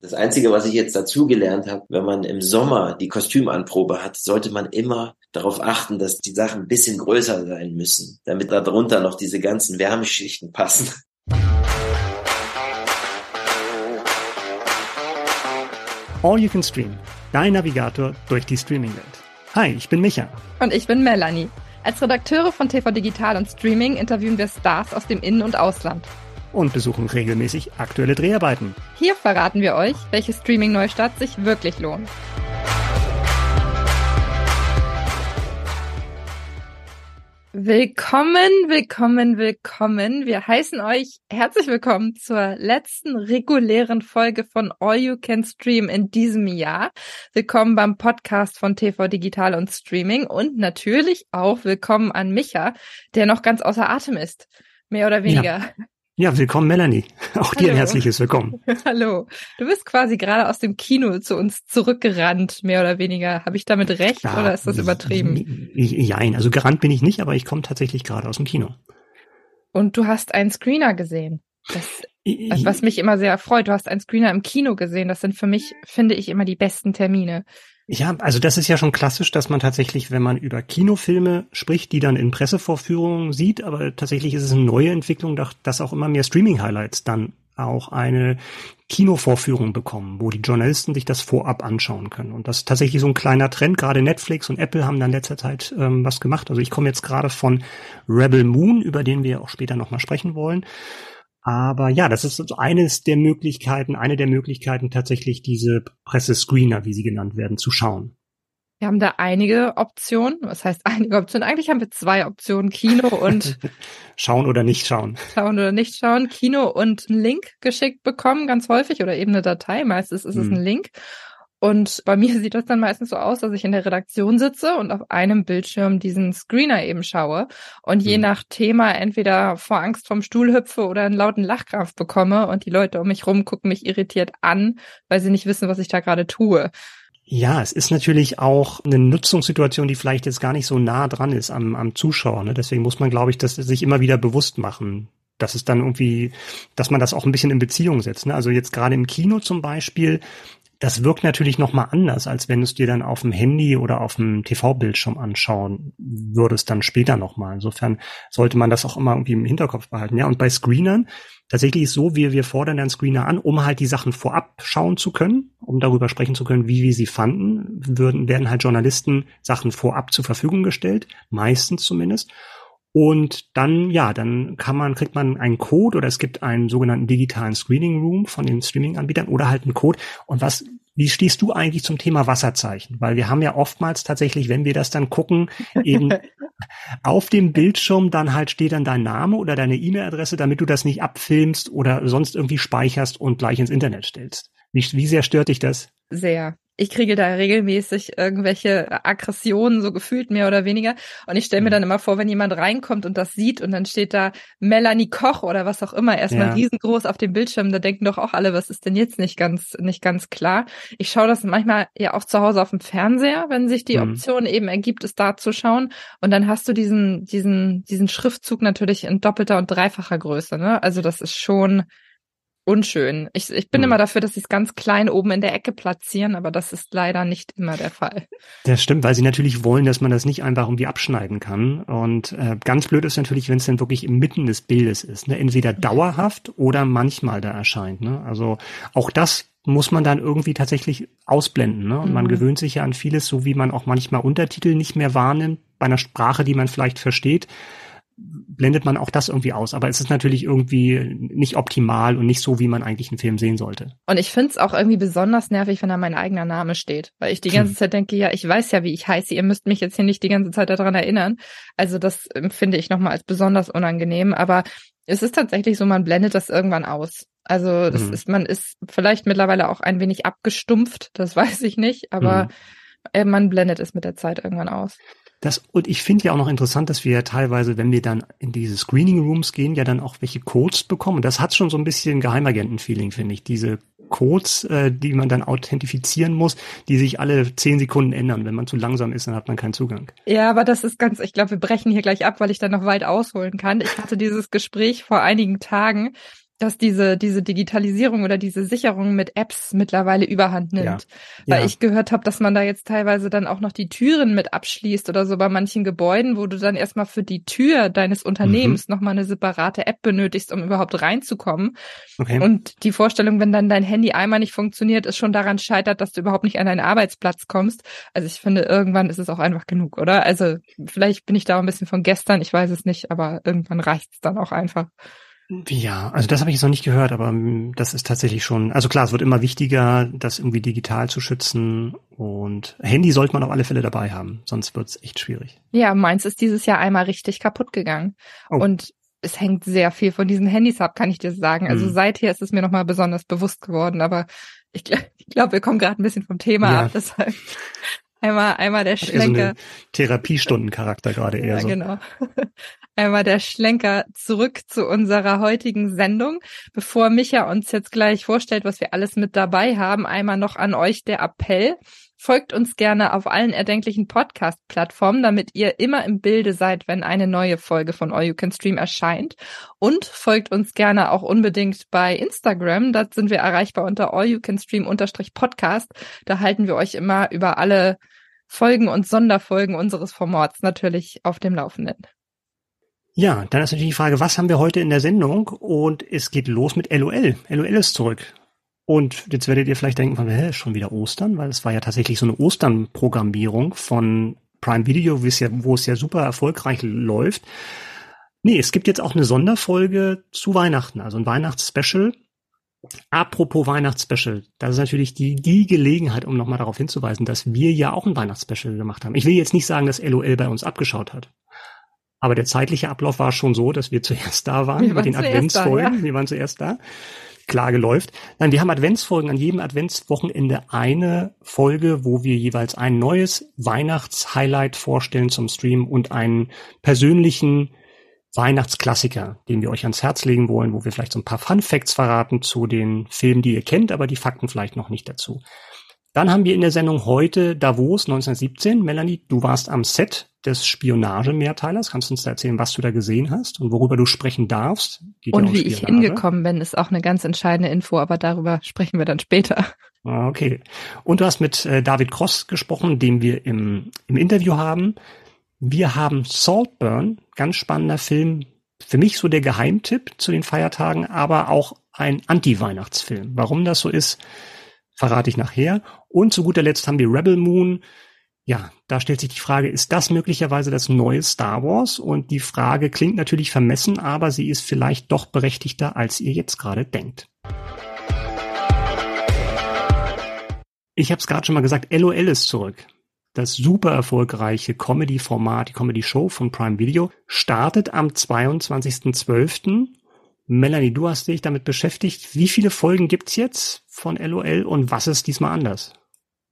Das Einzige, was ich jetzt dazugelernt habe, wenn man im Sommer die Kostümanprobe hat, sollte man immer darauf achten, dass die Sachen ein bisschen größer sein müssen, damit darunter noch diese ganzen Wärmeschichten passen. All You Can Stream, dein Navigator durch die Streaming-Welt. Hi, ich bin Micha. Und ich bin Melanie. Als Redakteure von TV Digital und Streaming interviewen wir Stars aus dem In- und Ausland und besuchen regelmäßig aktuelle Dreharbeiten. Hier verraten wir euch, welche Streaming-Neustart sich wirklich lohnt. Willkommen, willkommen, willkommen. Wir heißen euch herzlich willkommen zur letzten regulären Folge von All You Can Stream in diesem Jahr. Willkommen beim Podcast von TV Digital und Streaming und natürlich auch willkommen an Micha, der noch ganz außer Atem ist. Mehr oder weniger. Ja. Ja, willkommen Melanie. Auch Hallo. dir ein herzliches Willkommen. Hallo. Du bist quasi gerade aus dem Kino zu uns zurückgerannt, mehr oder weniger. Habe ich damit recht ja, oder ist das übertrieben? Nein, also gerannt bin ich nicht, aber ich komme tatsächlich gerade aus dem Kino. Und du hast einen Screener gesehen. Das, was mich immer sehr freut. Du hast einen Screener im Kino gesehen. Das sind für mich, finde ich, immer die besten Termine. Ja, also das ist ja schon klassisch, dass man tatsächlich, wenn man über Kinofilme spricht, die dann in Pressevorführungen sieht, aber tatsächlich ist es eine neue Entwicklung, dass auch immer mehr Streaming-Highlights dann auch eine Kinovorführung bekommen, wo die Journalisten sich das vorab anschauen können. Und das ist tatsächlich so ein kleiner Trend. Gerade Netflix und Apple haben dann letzter Zeit ähm, was gemacht. Also ich komme jetzt gerade von Rebel Moon, über den wir auch später nochmal sprechen wollen. Aber ja, das ist eines der Möglichkeiten, eine der Möglichkeiten tatsächlich diese Pressescreener, wie sie genannt werden, zu schauen. Wir haben da einige Optionen. Was heißt einige Optionen? Eigentlich haben wir zwei Optionen, Kino und schauen oder nicht schauen. Schauen oder nicht schauen. Kino und einen Link geschickt bekommen, ganz häufig, oder eben eine Datei. Meistens ist es hm. ein Link. Und bei mir sieht das dann meistens so aus, dass ich in der Redaktion sitze und auf einem Bildschirm diesen Screener eben schaue und je mhm. nach Thema entweder vor Angst vom Stuhl hüpfe oder einen lauten Lachkrampf bekomme und die Leute um mich rum gucken mich irritiert an, weil sie nicht wissen, was ich da gerade tue. Ja, es ist natürlich auch eine Nutzungssituation, die vielleicht jetzt gar nicht so nah dran ist am, am Zuschauer. Ne? Deswegen muss man, glaube ich, das sich immer wieder bewusst machen. dass es dann irgendwie, dass man das auch ein bisschen in Beziehung setzt. Ne? Also jetzt gerade im Kino zum Beispiel das wirkt natürlich nochmal anders, als wenn du es dir dann auf dem Handy oder auf dem TV-Bildschirm anschauen würdest, dann später nochmal. Insofern sollte man das auch immer irgendwie im Hinterkopf behalten. Ja, und bei Screenern, tatsächlich ist so, wir, wir fordern dann Screener an, um halt die Sachen vorab schauen zu können, um darüber sprechen zu können, wie wir sie fanden, würden, werden halt Journalisten Sachen vorab zur Verfügung gestellt, meistens zumindest. Und dann, ja, dann kann man, kriegt man einen Code oder es gibt einen sogenannten digitalen Screening Room von den Streaming-Anbietern oder halt einen Code. Und was, wie stehst du eigentlich zum Thema Wasserzeichen? Weil wir haben ja oftmals tatsächlich, wenn wir das dann gucken, eben auf dem Bildschirm dann halt steht dann dein Name oder deine E-Mail-Adresse, damit du das nicht abfilmst oder sonst irgendwie speicherst und gleich ins Internet stellst. Wie, wie sehr stört dich das? Sehr ich kriege da regelmäßig irgendwelche Aggressionen, so gefühlt mehr oder weniger. Und ich stelle mir mhm. dann immer vor, wenn jemand reinkommt und das sieht und dann steht da Melanie Koch oder was auch immer, erstmal ja. riesengroß auf dem Bildschirm, da denken doch auch alle, was ist denn jetzt nicht ganz, nicht ganz klar. Ich schaue das manchmal ja auch zu Hause auf dem Fernseher, wenn sich die mhm. Option eben ergibt, es da zu schauen. Und dann hast du diesen, diesen, diesen Schriftzug natürlich in doppelter und dreifacher Größe, ne? Also das ist schon, unschön. Ich, ich bin hm. immer dafür, dass sie es ganz klein oben in der Ecke platzieren, aber das ist leider nicht immer der Fall. Das stimmt, weil sie natürlich wollen, dass man das nicht einfach irgendwie abschneiden kann. Und äh, ganz blöd ist natürlich, wenn es dann wirklich inmitten des Bildes ist. Ne? Entweder dauerhaft oder manchmal da erscheint. Ne? Also auch das muss man dann irgendwie tatsächlich ausblenden. Ne? Und mhm. man gewöhnt sich ja an vieles, so wie man auch manchmal Untertitel nicht mehr wahrnimmt, bei einer Sprache, die man vielleicht versteht blendet man auch das irgendwie aus. Aber es ist natürlich irgendwie nicht optimal und nicht so, wie man eigentlich einen Film sehen sollte. Und ich finde es auch irgendwie besonders nervig, wenn da mein eigener Name steht. Weil ich die ganze hm. Zeit denke, ja, ich weiß ja, wie ich heiße. Ihr müsst mich jetzt hier nicht die ganze Zeit daran erinnern. Also das empfinde ich nochmal als besonders unangenehm. Aber es ist tatsächlich so, man blendet das irgendwann aus. Also das hm. ist, man ist vielleicht mittlerweile auch ein wenig abgestumpft, das weiß ich nicht, aber hm. man blendet es mit der Zeit irgendwann aus. Das, und ich finde ja auch noch interessant, dass wir ja teilweise, wenn wir dann in diese Screening Rooms gehen, ja dann auch welche Codes bekommen. Das hat schon so ein bisschen Geheimagenten-Feeling, finde ich. Diese Codes, äh, die man dann authentifizieren muss, die sich alle zehn Sekunden ändern. Wenn man zu langsam ist, dann hat man keinen Zugang. Ja, aber das ist ganz, ich glaube, wir brechen hier gleich ab, weil ich dann noch weit ausholen kann. Ich hatte dieses Gespräch vor einigen Tagen dass diese, diese Digitalisierung oder diese Sicherung mit Apps mittlerweile überhand nimmt. Ja. Weil ja. ich gehört habe, dass man da jetzt teilweise dann auch noch die Türen mit abschließt oder so bei manchen Gebäuden, wo du dann erstmal für die Tür deines Unternehmens mhm. nochmal eine separate App benötigst, um überhaupt reinzukommen. Okay. Und die Vorstellung, wenn dann dein Handy einmal nicht funktioniert, ist schon daran scheitert, dass du überhaupt nicht an deinen Arbeitsplatz kommst. Also ich finde, irgendwann ist es auch einfach genug, oder? Also vielleicht bin ich da ein bisschen von gestern, ich weiß es nicht, aber irgendwann reicht es dann auch einfach. Ja, also das habe ich jetzt noch nicht gehört, aber mm, das ist tatsächlich schon, also klar, es wird immer wichtiger, das irgendwie digital zu schützen und Handy sollte man auf alle Fälle dabei haben, sonst wird's echt schwierig. Ja, meins ist dieses Jahr einmal richtig kaputt gegangen oh. und es hängt sehr viel von diesen Handys ab, kann ich dir sagen. Also mhm. seither ist es mir nochmal besonders bewusst geworden, aber ich, ich glaube, wir kommen gerade ein bisschen vom Thema ja. ab, deshalb Einmal, einmal der Schlenker. So Therapiestundencharakter gerade eher ja, so. Genau. Einmal der Schlenker zurück zu unserer heutigen Sendung. Bevor Micha uns jetzt gleich vorstellt, was wir alles mit dabei haben, einmal noch an euch der Appell. Folgt uns gerne auf allen erdenklichen Podcast-Plattformen, damit ihr immer im Bilde seid, wenn eine neue Folge von All You Can Stream erscheint. Und folgt uns gerne auch unbedingt bei Instagram. Dort sind wir erreichbar unter All You Can Stream Podcast. Da halten wir euch immer über alle Folgen und Sonderfolgen unseres Formats natürlich auf dem Laufenden. Ja, dann ist natürlich die Frage, was haben wir heute in der Sendung? Und es geht los mit LOL. LOL ist zurück. Und jetzt werdet ihr vielleicht denken, hä, schon wieder Ostern, weil es war ja tatsächlich so eine Ostern-Programmierung von Prime Video, wo es ja, wo es ja super erfolgreich läuft. Nee, es gibt jetzt auch eine Sonderfolge zu Weihnachten, also ein Weihnachtsspecial. Apropos Weihnachtsspecial, das ist natürlich die, die Gelegenheit, um nochmal darauf hinzuweisen, dass wir ja auch ein Weihnachtsspecial gemacht haben. Ich will jetzt nicht sagen, dass LOL bei uns abgeschaut hat. Aber der zeitliche Ablauf war schon so, dass wir zuerst da waren, wir mit den Adventsfolgen. Ja. Wir waren zuerst da. Klage läuft. Nein, wir haben Adventsfolgen. An jedem Adventswochenende eine Folge, wo wir jeweils ein neues Weihnachtshighlight vorstellen zum Stream und einen persönlichen Weihnachtsklassiker, den wir euch ans Herz legen wollen, wo wir vielleicht so ein paar Fun Facts verraten zu den Filmen, die ihr kennt, aber die Fakten vielleicht noch nicht dazu. Dann haben wir in der Sendung heute Davos 1917. Melanie, du warst am Set des Spionage-Mehrteilers. Kannst du uns da erzählen, was du da gesehen hast und worüber du sprechen darfst? Geht und ja wie ich hingekommen bin, ist auch eine ganz entscheidende Info, aber darüber sprechen wir dann später. Ah, okay. Und du hast mit äh, David Cross gesprochen, den wir im, im Interview haben. Wir haben Saltburn, ganz spannender Film. Für mich so der Geheimtipp zu den Feiertagen, aber auch ein Anti-Weihnachtsfilm. Warum das so ist, verrate ich nachher. Und zu guter Letzt haben wir Rebel Moon. Ja, da stellt sich die Frage, ist das möglicherweise das neue Star Wars? Und die Frage klingt natürlich vermessen, aber sie ist vielleicht doch berechtigter, als ihr jetzt gerade denkt. Ich habe es gerade schon mal gesagt, LOL ist zurück. Das super erfolgreiche Comedy-Format, die Comedy-Show von Prime Video, startet am 22.12. Melanie, du hast dich damit beschäftigt. Wie viele Folgen gibt's jetzt von LOL und was ist diesmal anders?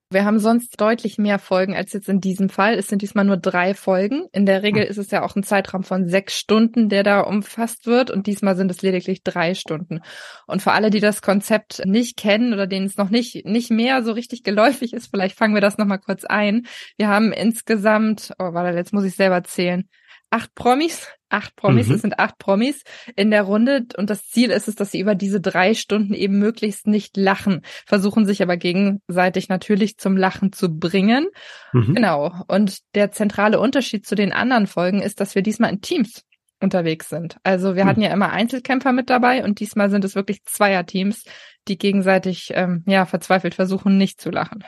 Wir haben sonst deutlich mehr Folgen als jetzt in diesem Fall. Es sind diesmal nur drei Folgen. In der Regel hm. ist es ja auch ein Zeitraum von sechs Stunden, der da umfasst wird. Und diesmal sind es lediglich drei Stunden. Und für alle, die das Konzept nicht kennen oder denen es noch nicht, nicht mehr so richtig geläufig ist, vielleicht fangen wir das nochmal kurz ein. Wir haben insgesamt, oh, warte, jetzt muss ich selber zählen, acht Promis, acht Promis, mhm. es sind acht Promis in der Runde und das Ziel ist es, dass sie über diese drei Stunden eben möglichst nicht lachen, versuchen sich aber gegenseitig natürlich zum Lachen zu bringen. Mhm. Genau. Und der zentrale Unterschied zu den anderen Folgen ist, dass wir diesmal in Teams unterwegs sind. Also wir mhm. hatten ja immer Einzelkämpfer mit dabei und diesmal sind es wirklich Zweierteams, die gegenseitig ähm, ja verzweifelt versuchen, nicht zu lachen.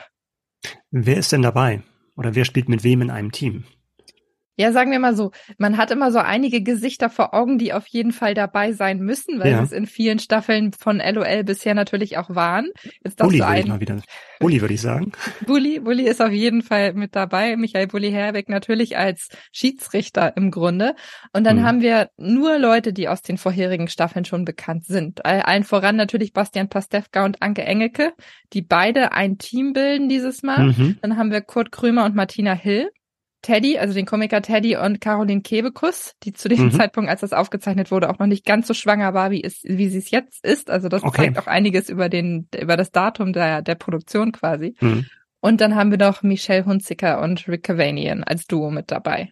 Wer ist denn dabei? Oder wer spielt mit wem in einem Team? Ja, sagen wir mal so, man hat immer so einige Gesichter vor Augen, die auf jeden Fall dabei sein müssen, weil ja. es in vielen Staffeln von LOL bisher natürlich auch waren. Jetzt Bulli würde ich mal wieder. Bulli würde ich sagen. Bulli, Bulli ist auf jeden Fall mit dabei. Michael Bulli Herweg natürlich als Schiedsrichter im Grunde. Und dann mhm. haben wir nur Leute, die aus den vorherigen Staffeln schon bekannt sind. Allen voran natürlich Bastian Pastewka und Anke Engelke, die beide ein Team bilden dieses Mal. Mhm. Dann haben wir Kurt Krömer und Martina Hill. Teddy, also den Komiker Teddy und Caroline Kebekus, die zu dem mhm. Zeitpunkt, als das aufgezeichnet wurde, auch noch nicht ganz so schwanger war, wie, es, wie sie es jetzt ist. Also das okay. zeigt auch einiges über den, über das Datum der, der Produktion quasi. Mhm. Und dann haben wir noch Michelle Hunziker und Rick Cavanian als Duo mit dabei.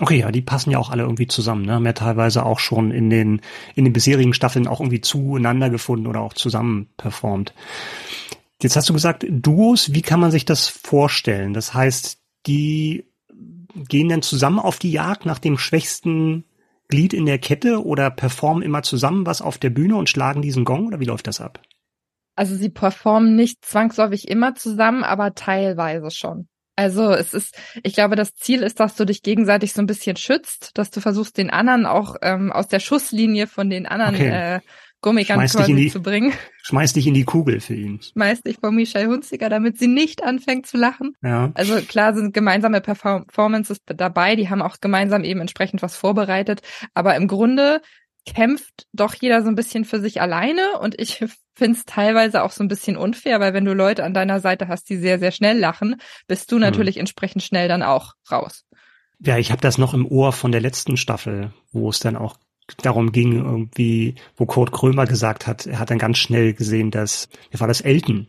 Okay, ja, die passen ja auch alle irgendwie zusammen, ne? Haben ja teilweise auch schon in den, in den bisherigen Staffeln auch irgendwie zueinander gefunden oder auch zusammen performt. Jetzt hast du gesagt, Duos, wie kann man sich das vorstellen? Das heißt, die gehen dann zusammen auf die Jagd nach dem schwächsten Glied in der Kette oder performen immer zusammen was auf der Bühne und schlagen diesen Gong oder wie läuft das ab? Also sie performen nicht zwangsläufig immer zusammen, aber teilweise schon. Also es ist, ich glaube, das Ziel ist, dass du dich gegenseitig so ein bisschen schützt, dass du versuchst, den anderen auch ähm, aus der Schusslinie von den anderen okay. äh, Gummikern quasi die, zu bringen. Schmeiß dich in die Kugel für ihn. Schmeiß dich vor Michelle Hunziker, damit sie nicht anfängt zu lachen. Ja. Also klar sind gemeinsame Performances dabei, die haben auch gemeinsam eben entsprechend was vorbereitet, aber im Grunde kämpft doch jeder so ein bisschen für sich alleine und ich finde es teilweise auch so ein bisschen unfair, weil wenn du Leute an deiner Seite hast, die sehr, sehr schnell lachen, bist du hm. natürlich hm. entsprechend schnell dann auch raus. Ja, ich habe das noch im Ohr von der letzten Staffel, wo es dann auch darum ging, irgendwie, wo Kurt Krömer gesagt hat, er hat dann ganz schnell gesehen, dass, wie war das, Elton,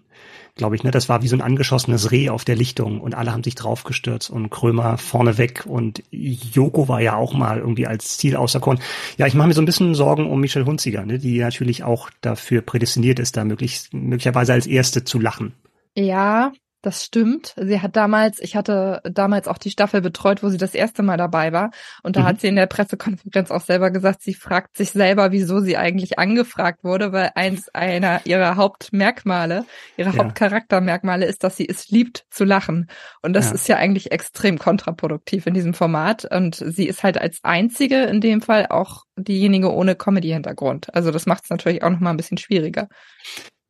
glaube ich, ne? Das war wie so ein angeschossenes Reh auf der Lichtung und alle haben sich draufgestürzt und Krömer vorne weg und Joko war ja auch mal irgendwie als Ziel auserkoren. Ja, ich mache mir so ein bisschen Sorgen um Michelle Hunziger, ne? die natürlich auch dafür prädestiniert ist, da möglichst, möglicherweise als Erste zu lachen. Ja, das stimmt. Sie hat damals, ich hatte damals auch die Staffel betreut, wo sie das erste Mal dabei war. Und da mhm. hat sie in der Pressekonferenz auch selber gesagt, sie fragt sich selber, wieso sie eigentlich angefragt wurde, weil eins einer ihrer Hauptmerkmale, ihrer ja. Hauptcharaktermerkmale ist, dass sie es liebt zu lachen. Und das ja. ist ja eigentlich extrem kontraproduktiv in diesem Format. Und sie ist halt als einzige in dem Fall auch diejenige ohne Comedy-Hintergrund. Also das macht es natürlich auch nochmal ein bisschen schwieriger.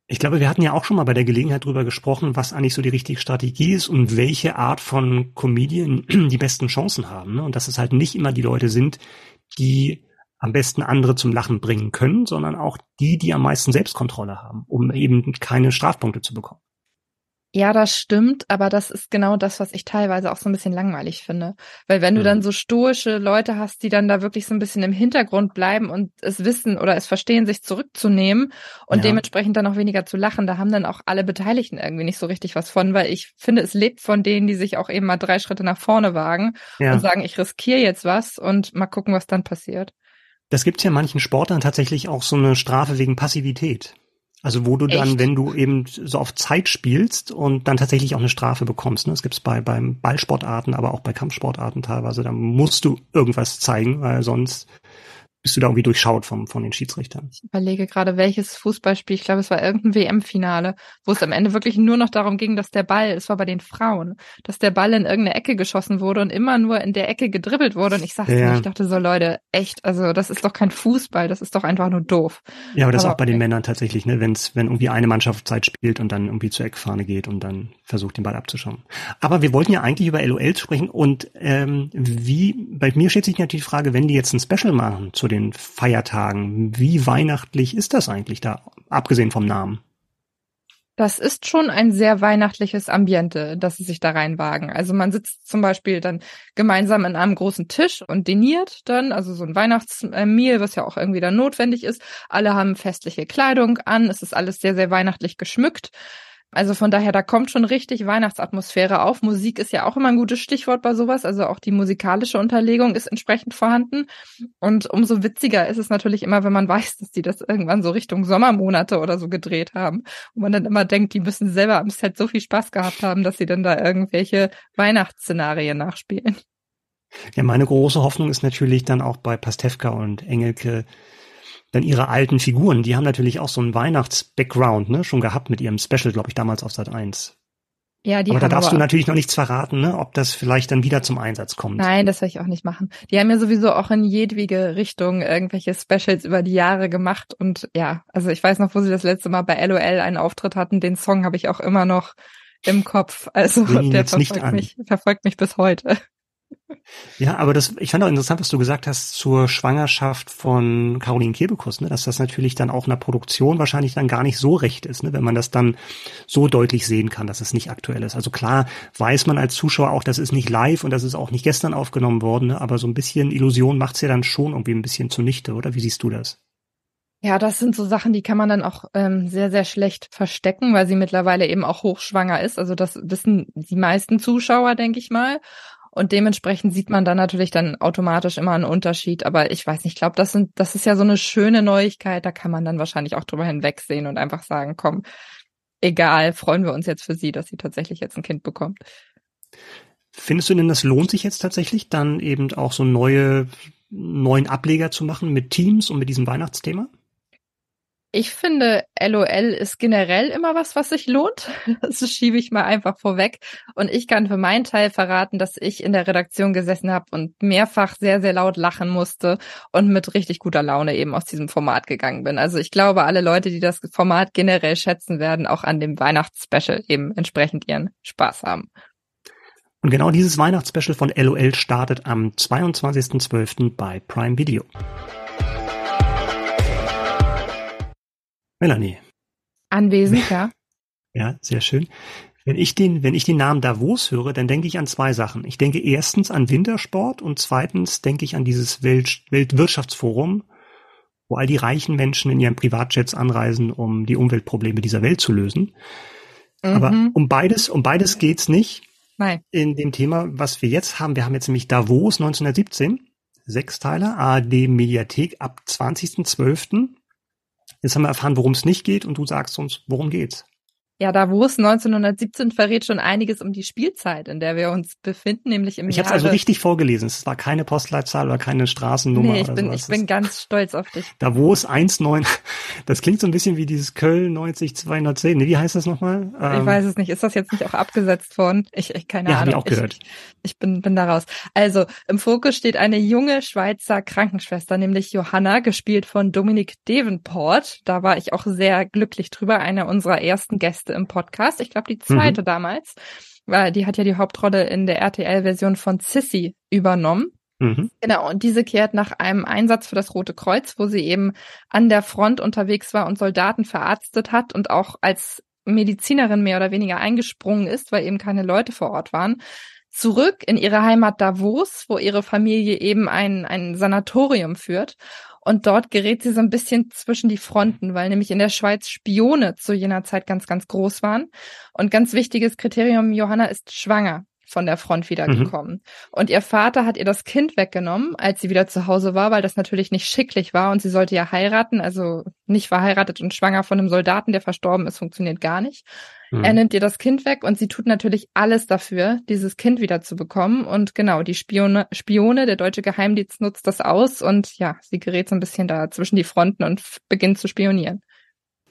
Ich glaube, wir hatten ja auch schon mal bei der Gelegenheit drüber gesprochen, was eigentlich so die richtige Strategie ist und welche Art von Comedian die besten Chancen haben. Ne? Und dass es halt nicht immer die Leute sind, die am besten andere zum Lachen bringen können, sondern auch die, die am meisten Selbstkontrolle haben, um eben keine Strafpunkte zu bekommen. Ja, das stimmt, aber das ist genau das, was ich teilweise auch so ein bisschen langweilig finde. Weil wenn du dann mhm. so stoische Leute hast, die dann da wirklich so ein bisschen im Hintergrund bleiben und es wissen oder es verstehen, sich zurückzunehmen und ja. dementsprechend dann auch weniger zu lachen, da haben dann auch alle Beteiligten irgendwie nicht so richtig was von, weil ich finde, es lebt von denen, die sich auch eben mal drei Schritte nach vorne wagen ja. und sagen, ich riskiere jetzt was und mal gucken, was dann passiert. Das gibt ja manchen Sportlern tatsächlich auch so eine Strafe wegen Passivität. Also wo du dann, Echt? wenn du eben so auf Zeit spielst und dann tatsächlich auch eine Strafe bekommst. Ne? Das gibt's bei beim Ballsportarten, aber auch bei Kampfsportarten teilweise. Da musst du irgendwas zeigen, weil sonst bist du da irgendwie durchschaut vom, von den Schiedsrichtern. Ich überlege gerade, welches Fußballspiel, ich glaube, es war irgendein WM-Finale, wo es am Ende wirklich nur noch darum ging, dass der Ball, es war bei den Frauen, dass der Ball in irgendeine Ecke geschossen wurde und immer nur in der Ecke gedribbelt wurde. Und ich sagte ja. mir, ich dachte so, Leute, echt, also das ist doch kein Fußball, das ist doch einfach nur doof. Ja, aber das aber, auch bei den Männern tatsächlich, ne, wenn's, wenn irgendwie eine Mannschaft Zeit spielt und dann irgendwie zur Eckfahne geht und dann versucht, den Ball abzuschauen. Aber wir wollten ja eigentlich über LOL sprechen und ähm, wie, bei mir steht sich natürlich die Frage, wenn die jetzt ein Special machen zu den den Feiertagen. Wie weihnachtlich ist das eigentlich da, abgesehen vom Namen? Das ist schon ein sehr weihnachtliches Ambiente, dass sie sich da reinwagen. Also man sitzt zum Beispiel dann gemeinsam an einem großen Tisch und diniert dann, also so ein Weihnachtsmeal, was ja auch irgendwie dann notwendig ist. Alle haben festliche Kleidung an, es ist alles sehr, sehr weihnachtlich geschmückt. Also von daher, da kommt schon richtig Weihnachtsatmosphäre auf. Musik ist ja auch immer ein gutes Stichwort bei sowas. Also auch die musikalische Unterlegung ist entsprechend vorhanden. Und umso witziger ist es natürlich immer, wenn man weiß, dass die das irgendwann so Richtung Sommermonate oder so gedreht haben. Und man dann immer denkt, die müssen selber am Set so viel Spaß gehabt haben, dass sie dann da irgendwelche Weihnachtsszenarien nachspielen. Ja, meine große Hoffnung ist natürlich dann auch bei Pastewka und Engelke, dann ihre alten Figuren, die haben natürlich auch so einen Weihnachts-Background, ne, schon gehabt mit ihrem Special, glaube ich, damals auf Sat 1. Ja, die aber da darfst aber, du natürlich noch nichts verraten, ne, ob das vielleicht dann wieder zum Einsatz kommt. Nein, das werde ich auch nicht machen. Die haben ja sowieso auch in jedwige Richtung irgendwelche Specials über die Jahre gemacht und ja, also ich weiß noch, wo sie das letzte Mal bei LOL einen Auftritt hatten, den Song habe ich auch immer noch im Kopf. Also der verfolgt mich, verfolgt mich bis heute. Ja, aber das, ich fand auch interessant, was du gesagt hast zur Schwangerschaft von Caroline Kebekus, ne, dass das natürlich dann auch in der Produktion wahrscheinlich dann gar nicht so recht ist, ne, wenn man das dann so deutlich sehen kann, dass es nicht aktuell ist. Also klar weiß man als Zuschauer auch, das ist nicht live und das ist auch nicht gestern aufgenommen worden, ne, aber so ein bisschen Illusion macht's ja dann schon irgendwie ein bisschen zunichte, oder? Wie siehst du das? Ja, das sind so Sachen, die kann man dann auch ähm, sehr, sehr schlecht verstecken, weil sie mittlerweile eben auch hochschwanger ist. Also das wissen die meisten Zuschauer, denke ich mal. Und dementsprechend sieht man dann natürlich dann automatisch immer einen Unterschied. Aber ich weiß nicht, ich glaube, das sind, das ist ja so eine schöne Neuigkeit. Da kann man dann wahrscheinlich auch drüber hinwegsehen und einfach sagen, komm, egal, freuen wir uns jetzt für sie, dass sie tatsächlich jetzt ein Kind bekommt. Findest du denn, das lohnt sich jetzt tatsächlich, dann eben auch so neue, neuen Ableger zu machen mit Teams und mit diesem Weihnachtsthema? Ich finde, LOL ist generell immer was, was sich lohnt. Das schiebe ich mal einfach vorweg. Und ich kann für meinen Teil verraten, dass ich in der Redaktion gesessen habe und mehrfach sehr, sehr laut lachen musste und mit richtig guter Laune eben aus diesem Format gegangen bin. Also ich glaube, alle Leute, die das Format generell schätzen, werden auch an dem Weihnachtsspecial eben entsprechend ihren Spaß haben. Und genau dieses Weihnachtsspecial von LOL startet am 22.12. bei Prime Video. Melanie. Anwesend, ja. Ja, sehr schön. Wenn ich den, wenn ich den Namen Davos höre, dann denke ich an zwei Sachen. Ich denke erstens an Wintersport und zweitens denke ich an dieses Welt, Weltwirtschaftsforum, wo all die reichen Menschen in ihren Privatjets anreisen, um die Umweltprobleme dieser Welt zu lösen. Mhm. Aber um beides, um beides geht's nicht. Nein. In dem Thema, was wir jetzt haben, wir haben jetzt nämlich Davos 1917, Sechsteiler, ARD Mediathek ab 20.12. Jetzt haben wir erfahren, worum es nicht geht und du sagst uns, worum geht's. Ja, Davos 1917 verrät schon einiges um die Spielzeit, in der wir uns befinden, nämlich im Ich habe es also richtig vorgelesen. Es war keine Postleitzahl oder keine Straßennummer. Nee, ich, bin, ich bin ganz stolz auf dich. Davos 19, das klingt so ein bisschen wie dieses Köln 90 210. Nee, wie heißt das nochmal? Ähm, ich weiß es nicht. Ist das jetzt nicht auch abgesetzt worden? Ich, ich keine ja, Ahnung. Ja, hab ich auch gehört. Ich, ich bin, bin da raus. Also, im Fokus steht eine junge Schweizer Krankenschwester, nämlich Johanna, gespielt von Dominic Davenport. Da war ich auch sehr glücklich drüber. Einer unserer ersten Gäste Gäste im Podcast. Ich glaube, die zweite mhm. damals. Weil die hat ja die Hauptrolle in der RTL-Version von Sissy übernommen. Mhm. Genau, und diese kehrt nach einem Einsatz für das Rote Kreuz, wo sie eben an der Front unterwegs war und Soldaten verarztet hat und auch als Medizinerin mehr oder weniger eingesprungen ist, weil eben keine Leute vor Ort waren, zurück in ihre Heimat Davos, wo ihre Familie eben ein, ein Sanatorium führt. Und dort gerät sie so ein bisschen zwischen die Fronten, weil nämlich in der Schweiz Spione zu jener Zeit ganz, ganz groß waren. Und ganz wichtiges Kriterium, Johanna ist schwanger von der Front wiedergekommen. Mhm. Und ihr Vater hat ihr das Kind weggenommen, als sie wieder zu Hause war, weil das natürlich nicht schicklich war und sie sollte ja heiraten, also nicht verheiratet und schwanger von einem Soldaten, der verstorben ist, funktioniert gar nicht. Mhm. Er nimmt ihr das Kind weg und sie tut natürlich alles dafür, dieses Kind wieder zu bekommen. Und genau, die Spione, Spione, der deutsche Geheimdienst nutzt das aus und ja, sie gerät so ein bisschen da zwischen die Fronten und beginnt zu spionieren.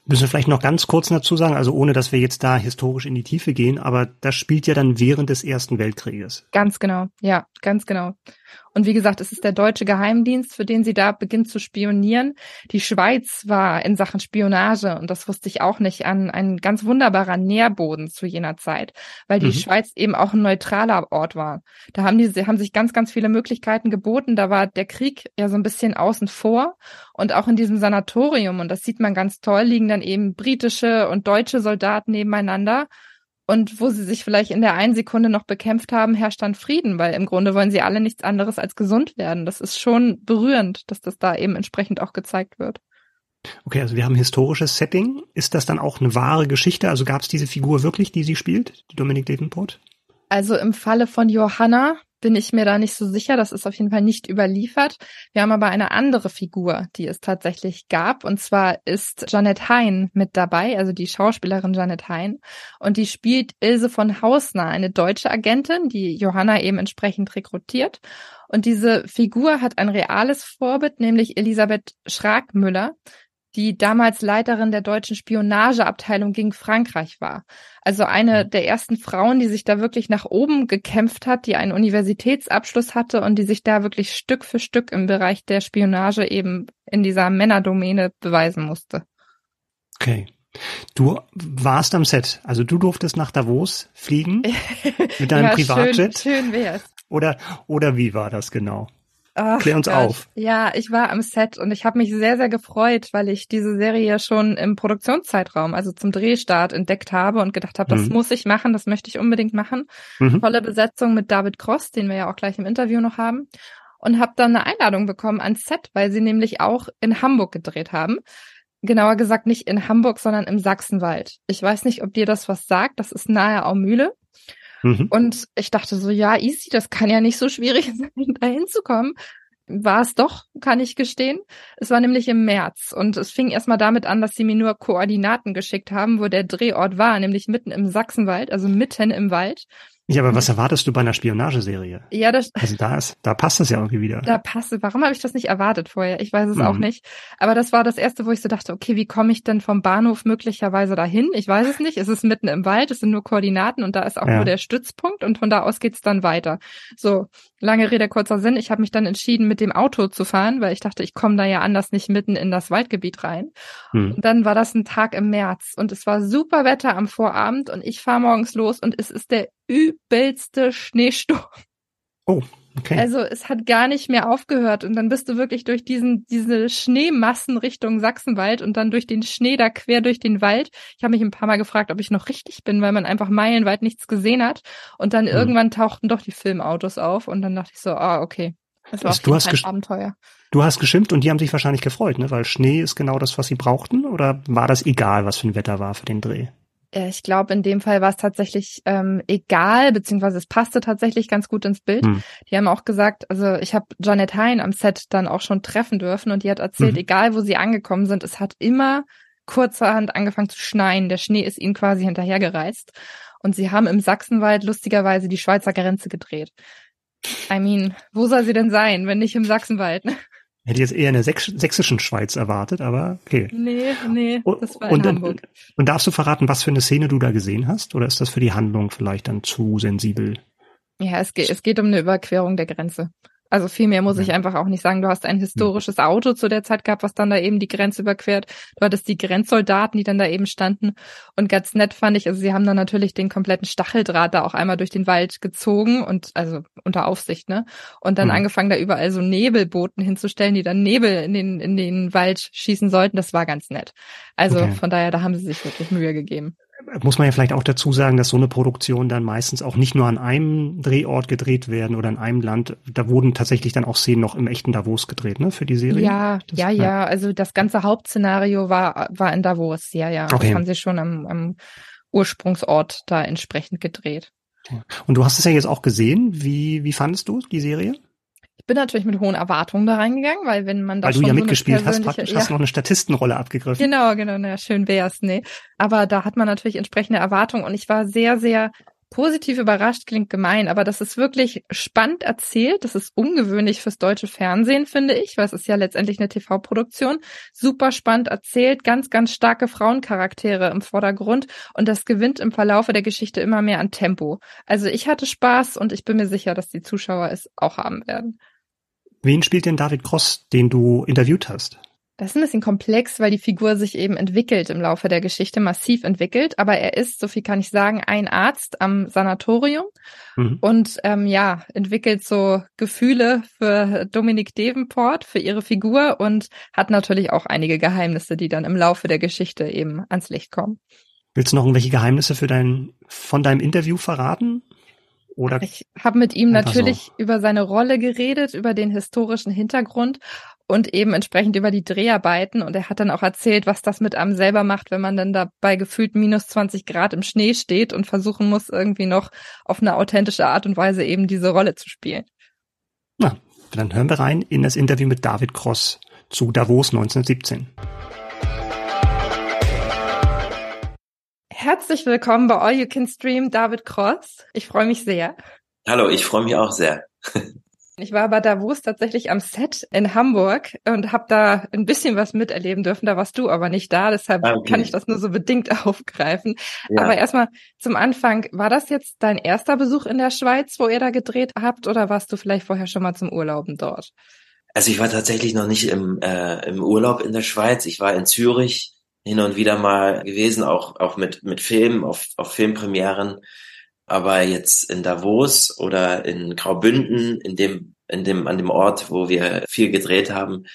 Müssen wir vielleicht noch ganz kurz dazu sagen, also ohne dass wir jetzt da historisch in die Tiefe gehen, aber das spielt ja dann während des Ersten Weltkrieges. Ganz genau, ja, ganz genau. Und wie gesagt, es ist der deutsche Geheimdienst, für den sie da beginnt zu spionieren. Die Schweiz war in Sachen Spionage, und das wusste ich auch nicht, an ein ganz wunderbarer Nährboden zu jener Zeit, weil die mhm. Schweiz eben auch ein neutraler Ort war. Da haben die, haben sich ganz, ganz viele Möglichkeiten geboten. Da war der Krieg ja so ein bisschen außen vor. Und auch in diesem Sanatorium, und das sieht man ganz toll, liegen dann eben britische und deutsche Soldaten nebeneinander. Und wo sie sich vielleicht in der einen Sekunde noch bekämpft haben, herrscht dann Frieden, weil im Grunde wollen sie alle nichts anderes als gesund werden. Das ist schon berührend, dass das da eben entsprechend auch gezeigt wird. Okay, also wir haben historisches Setting. Ist das dann auch eine wahre Geschichte? Also gab es diese Figur wirklich, die sie spielt, die Dominic Davenport? Also im Falle von Johanna bin ich mir da nicht so sicher. Das ist auf jeden Fall nicht überliefert. Wir haben aber eine andere Figur, die es tatsächlich gab. Und zwar ist Janet Hein mit dabei, also die Schauspielerin Janet Hein. Und die spielt Ilse von Hausner, eine deutsche Agentin, die Johanna eben entsprechend rekrutiert. Und diese Figur hat ein reales Vorbild, nämlich Elisabeth Schragmüller, die damals Leiterin der deutschen Spionageabteilung gegen Frankreich war. Also eine mhm. der ersten Frauen, die sich da wirklich nach oben gekämpft hat, die einen Universitätsabschluss hatte und die sich da wirklich Stück für Stück im Bereich der Spionage eben in dieser Männerdomäne beweisen musste. Okay. Du warst am Set, also du durftest nach Davos fliegen mit deinem ja, Privatjet. Schön, schön wär's. Oder oder wie war das genau? Ach, Klär uns Gott. auf. Ja, ich war am Set und ich habe mich sehr, sehr gefreut, weil ich diese Serie schon im Produktionszeitraum, also zum Drehstart, entdeckt habe und gedacht habe, das mhm. muss ich machen, das möchte ich unbedingt machen. Mhm. Tolle Besetzung mit David Cross, den wir ja auch gleich im Interview noch haben. Und habe dann eine Einladung bekommen ans Set, weil sie nämlich auch in Hamburg gedreht haben. Genauer gesagt nicht in Hamburg, sondern im Sachsenwald. Ich weiß nicht, ob dir das was sagt. Das ist nahe Aumühle. Mhm. Und ich dachte so, ja, easy, das kann ja nicht so schwierig sein, da hinzukommen. War es doch, kann ich gestehen. Es war nämlich im März und es fing erstmal damit an, dass sie mir nur Koordinaten geschickt haben, wo der Drehort war, nämlich mitten im Sachsenwald, also mitten im Wald. Ja, aber was erwartest du bei einer Spionageserie? Ja, das. Also da ist, da passt es ja irgendwie wieder. Da passt es. Warum habe ich das nicht erwartet vorher? Ich weiß es mhm. auch nicht. Aber das war das erste, wo ich so dachte, okay, wie komme ich denn vom Bahnhof möglicherweise dahin? Ich weiß es nicht. Es ist mitten im Wald, es sind nur Koordinaten und da ist auch ja. nur der Stützpunkt und von da aus geht's dann weiter. So, lange Rede, kurzer Sinn. Ich habe mich dann entschieden, mit dem Auto zu fahren, weil ich dachte, ich komme da ja anders nicht mitten in das Waldgebiet rein. Mhm. Und dann war das ein Tag im März und es war super Wetter am Vorabend und ich fahre morgens los und es ist der übelste Schneesturm. Oh, okay. Also es hat gar nicht mehr aufgehört und dann bist du wirklich durch diesen diese Schneemassen Richtung Sachsenwald und dann durch den Schnee da quer durch den Wald. Ich habe mich ein paar Mal gefragt, ob ich noch richtig bin, weil man einfach meilenweit nichts gesehen hat und dann hm. irgendwann tauchten doch die Filmautos auf und dann dachte ich so, ah okay, das war also du hast Abenteuer. Du hast geschimpft und die haben sich wahrscheinlich gefreut, ne? Weil Schnee ist genau das, was sie brauchten, oder war das egal, was für ein Wetter war für den Dreh? Äh, ich glaube, in dem Fall war es tatsächlich ähm, egal, beziehungsweise es passte tatsächlich ganz gut ins Bild. Hm. Die haben auch gesagt, also ich habe Janet Hein am Set dann auch schon treffen dürfen und die hat erzählt, mhm. egal wo sie angekommen sind, es hat immer kurzerhand angefangen zu schneien. Der Schnee ist ihnen quasi hinterhergereist. Und sie haben im Sachsenwald lustigerweise die Schweizer Grenze gedreht. I mean, wo soll sie denn sein, wenn nicht im Sachsenwald? Hätte jetzt eher in der sächsischen Schweiz erwartet, aber okay. Nee, nee, das war in und, Hamburg. Und darfst du verraten, was für eine Szene du da gesehen hast? Oder ist das für die Handlung vielleicht dann zu sensibel? Ja, es geht, es geht um eine Überquerung der Grenze. Also viel mehr muss ja. ich einfach auch nicht sagen. Du hast ein historisches Auto zu der Zeit gehabt, was dann da eben die Grenze überquert. Du hattest die Grenzsoldaten, die dann da eben standen. Und ganz nett fand ich, also sie haben dann natürlich den kompletten Stacheldraht da auch einmal durch den Wald gezogen und also unter Aufsicht, ne? Und dann mhm. angefangen, da überall so Nebelboten hinzustellen, die dann Nebel in den, in den Wald schießen sollten. Das war ganz nett. Also okay. von daher, da haben sie sich wirklich Mühe gegeben muss man ja vielleicht auch dazu sagen, dass so eine Produktion dann meistens auch nicht nur an einem Drehort gedreht werden oder in einem Land. Da wurden tatsächlich dann auch Szenen noch im echten Davos gedreht, ne, für die Serie? Ja, das, ja, ja, ja. Also das ganze Hauptszenario war, war in Davos, ja, ja. Okay. Das haben sie schon am, am Ursprungsort da entsprechend gedreht. Und du hast es ja jetzt auch gesehen. Wie, wie fandest du die Serie? Bin natürlich mit hohen Erwartungen da reingegangen, weil wenn man da weil schon du ja so mitgespielt hast, praktisch ja. hast du noch eine Statistenrolle abgegriffen. Genau, genau, na schön wär's, nee. Aber da hat man natürlich entsprechende Erwartungen und ich war sehr, sehr positiv überrascht, klingt gemein, aber das ist wirklich spannend erzählt. Das ist ungewöhnlich fürs deutsche Fernsehen, finde ich, weil es ist ja letztendlich eine TV-Produktion. Super spannend erzählt, ganz, ganz starke Frauencharaktere im Vordergrund und das gewinnt im Verlaufe der Geschichte immer mehr an Tempo. Also ich hatte Spaß und ich bin mir sicher, dass die Zuschauer es auch haben werden. Wen spielt denn David Cross, den du interviewt hast? Das ist ein bisschen komplex, weil die Figur sich eben entwickelt im Laufe der Geschichte, massiv entwickelt. Aber er ist, so viel kann ich sagen, ein Arzt am Sanatorium mhm. und ähm, ja, entwickelt so Gefühle für Dominic Davenport, für ihre Figur und hat natürlich auch einige Geheimnisse, die dann im Laufe der Geschichte eben ans Licht kommen. Willst du noch irgendwelche Geheimnisse für dein, von deinem Interview verraten? Oder ich habe mit ihm natürlich so. über seine Rolle geredet, über den historischen Hintergrund und eben entsprechend über die Dreharbeiten. Und er hat dann auch erzählt, was das mit einem selber macht, wenn man dann da bei gefühlt minus 20 Grad im Schnee steht und versuchen muss, irgendwie noch auf eine authentische Art und Weise eben diese Rolle zu spielen. Na, dann hören wir rein in das Interview mit David Cross zu Davos 1917. Herzlich willkommen bei All You Can Stream, David Cross. Ich freue mich sehr. Hallo, ich freue mich auch sehr. Ich war bei Davos tatsächlich am Set in Hamburg und habe da ein bisschen was miterleben dürfen. Da warst du aber nicht da, deshalb ah, okay. kann ich das nur so bedingt aufgreifen. Ja. Aber erstmal zum Anfang, war das jetzt dein erster Besuch in der Schweiz, wo ihr da gedreht habt, oder warst du vielleicht vorher schon mal zum Urlauben dort? Also ich war tatsächlich noch nicht im, äh, im Urlaub in der Schweiz. Ich war in Zürich hin und wieder mal gewesen, auch, auch mit, mit Filmen, auf, auf Filmpremieren. Aber jetzt in Davos oder in Graubünden, in dem, in dem, an dem Ort, wo wir viel gedreht haben,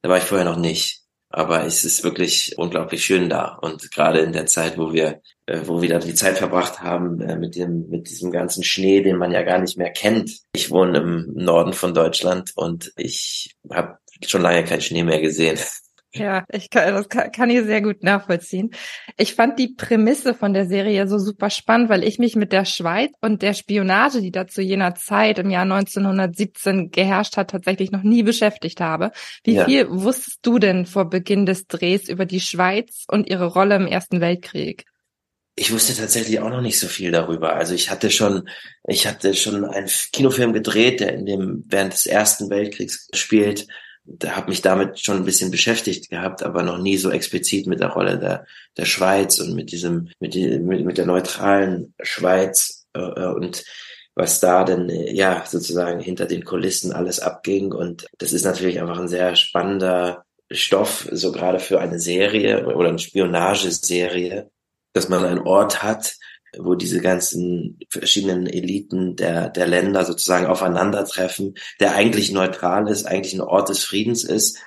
da war ich vorher noch nicht. Aber es ist wirklich unglaublich schön da. Und gerade in der Zeit, wo wir, äh, wo wir da die Zeit verbracht haben, äh, mit dem, mit diesem ganzen Schnee, den man ja gar nicht mehr kennt. Ich wohne im Norden von Deutschland und ich habe schon lange keinen Schnee mehr gesehen. Ja, ich kann, das kann, kann ich sehr gut nachvollziehen. Ich fand die Prämisse von der Serie so super spannend, weil ich mich mit der Schweiz und der Spionage, die da zu jener Zeit im Jahr 1917 geherrscht hat, tatsächlich noch nie beschäftigt habe. Wie ja. viel wusstest du denn vor Beginn des Drehs über die Schweiz und ihre Rolle im Ersten Weltkrieg? Ich wusste tatsächlich auch noch nicht so viel darüber. Also ich hatte schon, ich hatte schon einen Kinofilm gedreht, der in dem während des Ersten Weltkriegs spielt da habe mich damit schon ein bisschen beschäftigt gehabt, aber noch nie so explizit mit der Rolle der, der Schweiz und mit diesem, mit, die, mit, mit der neutralen Schweiz äh, äh und was da denn ja sozusagen hinter den Kulissen alles abging. Und das ist natürlich einfach ein sehr spannender Stoff, so gerade für eine Serie oder eine Spionageserie, dass man einen Ort hat, wo diese ganzen verschiedenen Eliten der, der Länder sozusagen aufeinandertreffen, der eigentlich neutral ist, eigentlich ein Ort des Friedens ist,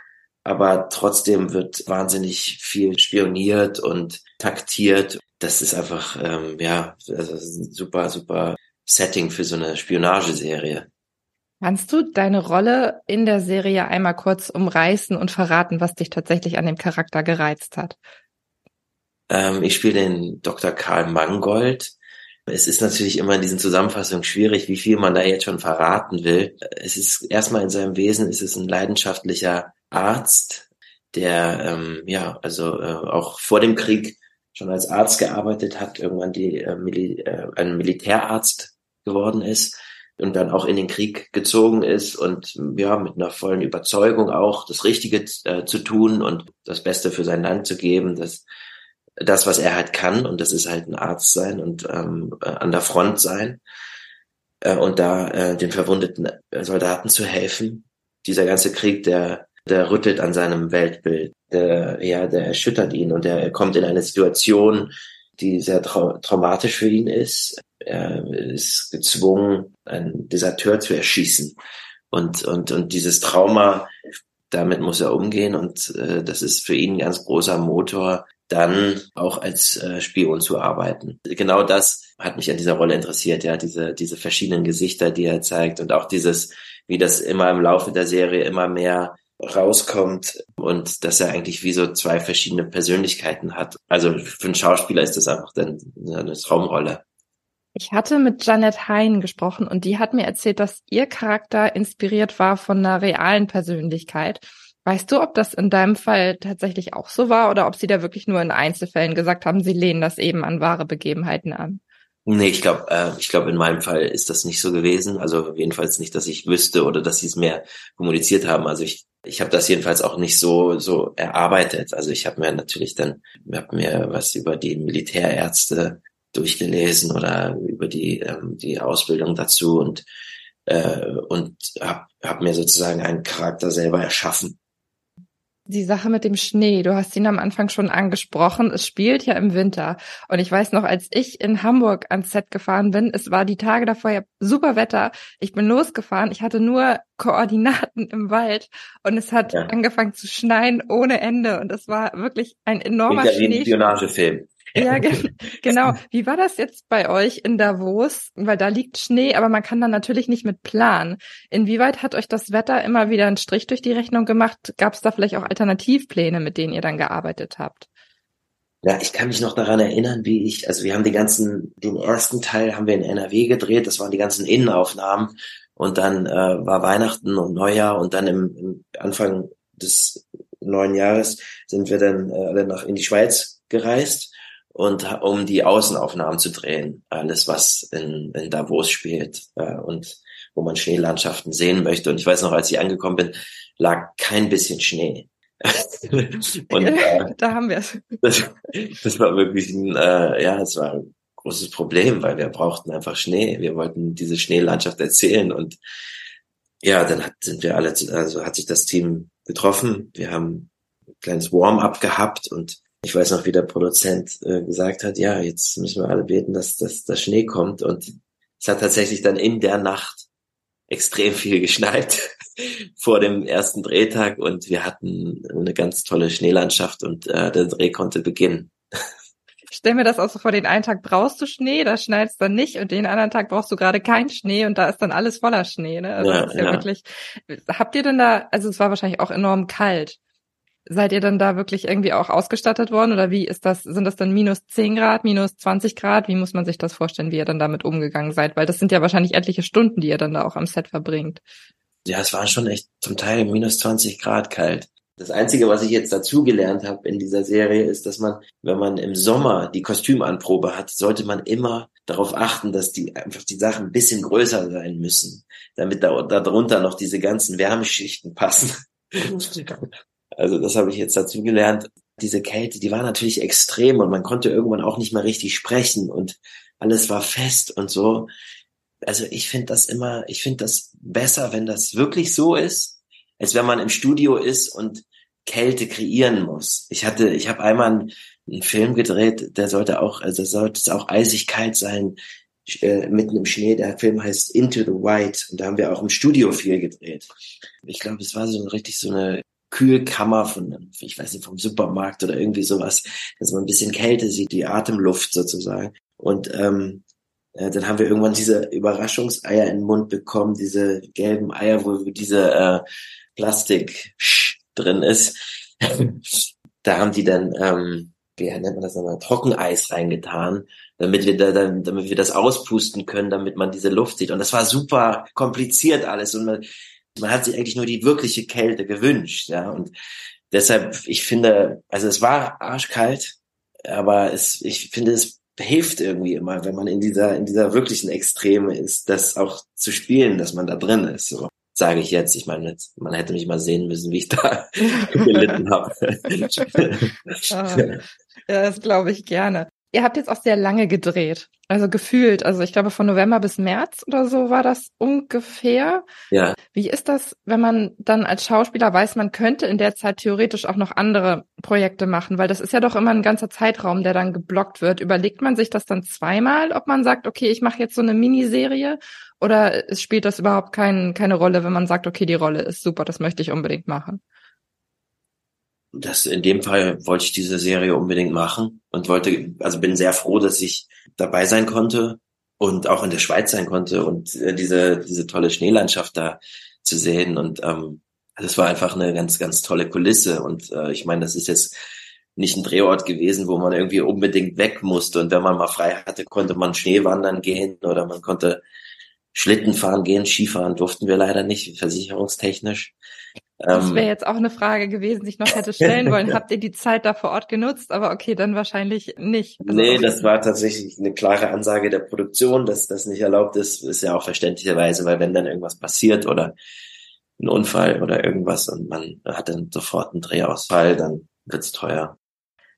aber trotzdem wird wahnsinnig viel spioniert und taktiert. Das ist einfach, ähm, ja, also ein super, super Setting für so eine Spionageserie. Kannst du deine Rolle in der Serie einmal kurz umreißen und verraten, was dich tatsächlich an dem Charakter gereizt hat? Ähm, ich spiele den Dr. Karl Mangold. Es ist natürlich immer in diesen Zusammenfassungen schwierig, wie viel man da jetzt schon verraten will. Es ist erstmal in seinem Wesen, ist es ein leidenschaftlicher Arzt, der ähm, ja also äh, auch vor dem Krieg schon als Arzt gearbeitet hat, irgendwann die äh, Mil äh, ein Militärarzt geworden ist und dann auch in den Krieg gezogen ist und ja mit einer vollen Überzeugung auch das Richtige äh, zu tun und das Beste für sein Land zu geben. Das das, was er halt kann, und das ist halt ein Arzt sein und ähm, äh, an der Front sein äh, und da äh, den verwundeten Soldaten zu helfen. Dieser ganze Krieg, der, der rüttelt an seinem Weltbild, der, ja, der erschüttert ihn und er kommt in eine Situation, die sehr trau traumatisch für ihn ist. Er ist gezwungen, einen Deserteur zu erschießen. Und, und, und dieses Trauma, damit muss er umgehen und äh, das ist für ihn ein ganz großer Motor, dann auch als äh, Spion zu arbeiten. Genau das hat mich an dieser Rolle interessiert, ja, diese, diese verschiedenen Gesichter, die er zeigt und auch dieses, wie das immer im Laufe der Serie immer mehr rauskommt und dass er eigentlich wie so zwei verschiedene Persönlichkeiten hat. Also für einen Schauspieler ist das einfach dann eine Traumrolle. Ich hatte mit Janet Hein gesprochen und die hat mir erzählt, dass ihr Charakter inspiriert war von einer realen Persönlichkeit. Weißt du, ob das in deinem Fall tatsächlich auch so war oder ob sie da wirklich nur in Einzelfällen gesagt haben, sie lehnen das eben an wahre Begebenheiten an? Nee, ich glaube, äh, ich glaube, in meinem Fall ist das nicht so gewesen. Also jedenfalls nicht, dass ich wüsste oder dass sie es mehr kommuniziert haben. Also ich, ich habe das jedenfalls auch nicht so so erarbeitet. Also ich habe mir natürlich dann, habe mir was über die Militärärzte durchgelesen oder über die ähm, die Ausbildung dazu und äh, und habe hab mir sozusagen einen Charakter selber erschaffen die Sache mit dem Schnee, du hast ihn am Anfang schon angesprochen. Es spielt ja im Winter. Und ich weiß noch, als ich in Hamburg ans Set gefahren bin, es war die Tage davor ja super Wetter. Ich bin losgefahren. Ich hatte nur Koordinaten im Wald und es hat ja. angefangen zu schneien ohne Ende. Und es war wirklich ein enormer Schnee. Spionagefilm. Ja, genau. Wie war das jetzt bei euch in Davos? Weil da liegt Schnee, aber man kann dann natürlich nicht mit planen. Inwieweit hat euch das Wetter immer wieder einen Strich durch die Rechnung gemacht? Gab es da vielleicht auch Alternativpläne, mit denen ihr dann gearbeitet habt? Ja, ich kann mich noch daran erinnern, wie ich, also wir haben den ganzen, den ersten Teil haben wir in NRW gedreht, das waren die ganzen Innenaufnahmen und dann äh, war Weihnachten und Neujahr und dann im, im Anfang des neuen Jahres sind wir dann äh, alle nach in die Schweiz gereist und um die Außenaufnahmen zu drehen. Alles, was in, in Davos spielt äh, und wo man Schneelandschaften sehen möchte. Und ich weiß noch, als ich angekommen bin, lag kein bisschen Schnee. und äh, da haben wir es. Das, das war wirklich ein, äh, ja, es war ein großes Problem, weil wir brauchten einfach Schnee. Wir wollten diese Schneelandschaft erzählen und ja, dann hat, sind wir alle, also hat sich das Team getroffen. Wir haben ein kleines Warm-up gehabt und ich weiß noch, wie der Produzent äh, gesagt hat, ja, jetzt müssen wir alle beten, dass, dass der Schnee kommt. Und es hat tatsächlich dann in der Nacht extrem viel geschneit vor dem ersten Drehtag und wir hatten eine ganz tolle Schneelandschaft und äh, der Dreh konnte beginnen. stell mir das auch so vor, den einen Tag brauchst du Schnee, da schneit es dann nicht und den anderen Tag brauchst du gerade keinen Schnee und da ist dann alles voller Schnee. Ne? Also ja, ist ja, ja wirklich. Habt ihr denn da, also es war wahrscheinlich auch enorm kalt. Seid ihr dann da wirklich irgendwie auch ausgestattet worden oder wie ist das? Sind das dann minus 10 Grad, minus 20 Grad? Wie muss man sich das vorstellen, wie ihr dann damit umgegangen seid? Weil das sind ja wahrscheinlich etliche Stunden, die ihr dann da auch am Set verbringt. Ja, es war schon echt zum Teil minus 20 Grad kalt. Das Einzige, was ich jetzt dazugelernt habe in dieser Serie, ist, dass man, wenn man im Sommer die Kostümanprobe hat, sollte man immer darauf achten, dass die einfach die Sachen ein bisschen größer sein müssen, damit da darunter noch diese ganzen Wärmeschichten passen. Also das habe ich jetzt dazu gelernt. Diese Kälte, die war natürlich extrem und man konnte irgendwann auch nicht mehr richtig sprechen und alles war fest und so. Also ich finde das immer, ich finde das besser, wenn das wirklich so ist, als wenn man im Studio ist und Kälte kreieren muss. Ich hatte, ich habe einmal einen, Film gedreht, der sollte auch, also sollte es auch eisig kalt sein, äh, mitten im Schnee. Der Film heißt Into the White und da haben wir auch im Studio viel gedreht. Ich glaube, es war so richtig so eine Kühlkammer von, ich weiß nicht, vom Supermarkt oder irgendwie sowas, dass man ein bisschen Kälte sieht, die Atemluft sozusagen. Und ähm, äh, dann haben wir irgendwann diese Überraschungseier in den Mund bekommen, diese gelben Eier, wo diese äh, Plastik drin ist. da haben die dann, ähm, wie nennt man das nochmal, Trockeneis reingetan, damit wir da, damit wir das auspusten können, damit man diese Luft sieht. Und das war super kompliziert alles. Und man, man hat sich eigentlich nur die wirkliche Kälte gewünscht, ja. Und deshalb, ich finde, also es war arschkalt, aber es, ich finde, es hilft irgendwie immer, wenn man in dieser, in dieser wirklichen Extreme ist, das auch zu spielen, dass man da drin ist, so. Sage ich jetzt. Ich meine, man hätte mich mal sehen müssen, wie ich da gelitten habe. Ja, das glaube ich gerne. Ihr habt jetzt auch sehr lange gedreht, also gefühlt, also ich glaube von November bis März oder so war das ungefähr. Ja. Wie ist das, wenn man dann als Schauspieler weiß, man könnte in der Zeit theoretisch auch noch andere Projekte machen, weil das ist ja doch immer ein ganzer Zeitraum, der dann geblockt wird. Überlegt man sich das dann zweimal, ob man sagt, okay, ich mache jetzt so eine Miniserie oder es spielt das überhaupt kein, keine Rolle, wenn man sagt, okay, die Rolle ist super, das möchte ich unbedingt machen? Das in dem Fall wollte ich diese Serie unbedingt machen und wollte, also bin sehr froh, dass ich dabei sein konnte und auch in der Schweiz sein konnte und äh, diese, diese tolle Schneelandschaft da zu sehen. Und ähm, das war einfach eine ganz, ganz tolle Kulisse. Und äh, ich meine, das ist jetzt nicht ein Drehort gewesen, wo man irgendwie unbedingt weg musste. Und wenn man mal frei hatte, konnte man Schneewandern gehen oder man konnte Schlitten fahren gehen, Skifahren durften wir leider nicht, versicherungstechnisch. Das ähm, wäre jetzt auch eine Frage gewesen, die ich noch hätte stellen wollen. Habt ihr die Zeit da vor Ort genutzt? Aber okay, dann wahrscheinlich nicht. Also nee, das war tatsächlich eine klare Ansage der Produktion, dass das nicht erlaubt ist. Ist ja auch verständlicherweise, weil wenn dann irgendwas passiert oder ein Unfall oder irgendwas und man hat dann sofort einen Drehausfall, dann wird's teuer.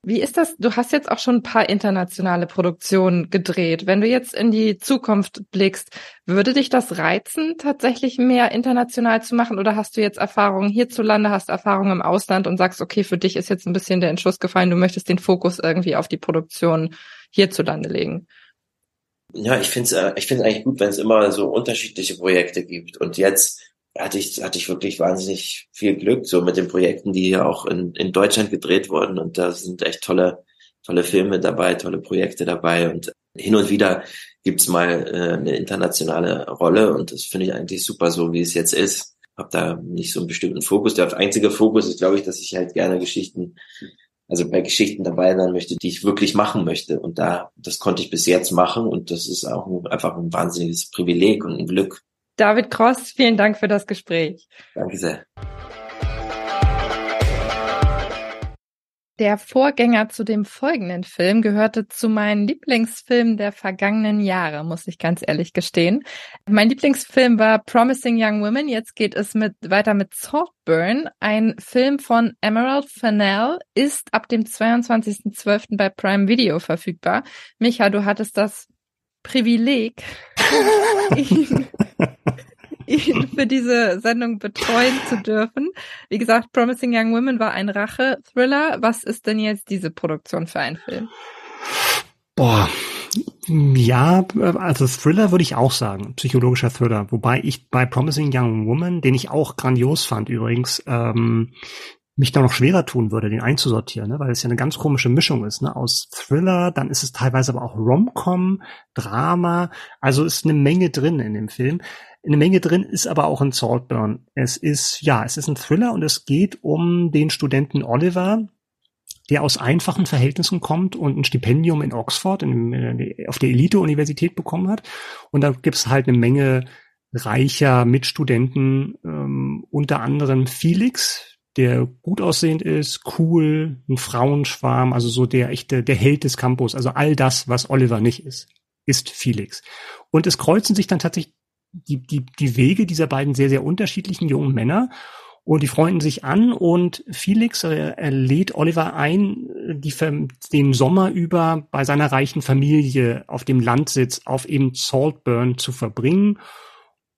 Wie ist das? Du hast jetzt auch schon ein paar internationale Produktionen gedreht. Wenn du jetzt in die Zukunft blickst, würde dich das reizen, tatsächlich mehr international zu machen? Oder hast du jetzt Erfahrungen hierzulande, hast Erfahrungen im Ausland und sagst, okay, für dich ist jetzt ein bisschen der Entschluss gefallen, du möchtest den Fokus irgendwie auf die Produktion hierzulande legen? Ja, ich finde es äh, ich find's eigentlich gut, wenn es immer so unterschiedliche Projekte gibt. Und jetzt hatte ich, hatte ich wirklich wahnsinnig viel Glück, so mit den Projekten, die hier auch in, in Deutschland gedreht wurden. Und da sind echt tolle, tolle Filme dabei, tolle Projekte dabei. Und hin und wieder gibt's mal äh, eine internationale Rolle. Und das finde ich eigentlich super, so wie es jetzt ist. Hab da nicht so einen bestimmten Fokus. Der einzige Fokus ist, glaube ich, dass ich halt gerne Geschichten, also bei Geschichten dabei sein möchte, die ich wirklich machen möchte. Und da, das konnte ich bis jetzt machen. Und das ist auch einfach ein wahnsinniges Privileg und ein Glück. David Cross, vielen Dank für das Gespräch. Danke sehr. Der Vorgänger zu dem folgenden Film gehörte zu meinen Lieblingsfilmen der vergangenen Jahre, muss ich ganz ehrlich gestehen. Mein Lieblingsfilm war Promising Young Women. Jetzt geht es mit, weiter mit Saltburn. Ein Film von Emerald Fennell ist ab dem 22.12. bei Prime Video verfügbar. Micha, du hattest das Privileg, ihn, ihn für diese Sendung betreuen zu dürfen. Wie gesagt, Promising Young Women war ein Rache-Thriller. Was ist denn jetzt diese Produktion für ein Film? Boah, ja, also Thriller würde ich auch sagen, psychologischer Thriller. Wobei ich bei Promising Young Woman, den ich auch grandios fand übrigens, ähm, mich da noch schwerer tun würde, den einzusortieren, ne? weil es ja eine ganz komische Mischung ist, ne? aus Thriller, dann ist es teilweise aber auch Rom-Com, Drama, also ist eine Menge drin in dem Film. Eine Menge drin ist aber auch in Saltburn. Es ist, ja, es ist ein Thriller und es geht um den Studenten Oliver, der aus einfachen Verhältnissen kommt und ein Stipendium in Oxford in, äh, auf der Elite-Universität bekommen hat. Und da gibt's halt eine Menge reicher Mitstudenten, ähm, unter anderem Felix, der gut aussehend ist, cool, ein Frauenschwarm, also so der echte, der Held des Campus, also all das, was Oliver nicht ist, ist Felix. Und es kreuzen sich dann tatsächlich die, die, die Wege dieser beiden sehr, sehr unterschiedlichen jungen Männer und die freunden sich an und Felix äh, lädt Oliver ein, die, den Sommer über bei seiner reichen Familie auf dem Landsitz auf eben Saltburn zu verbringen.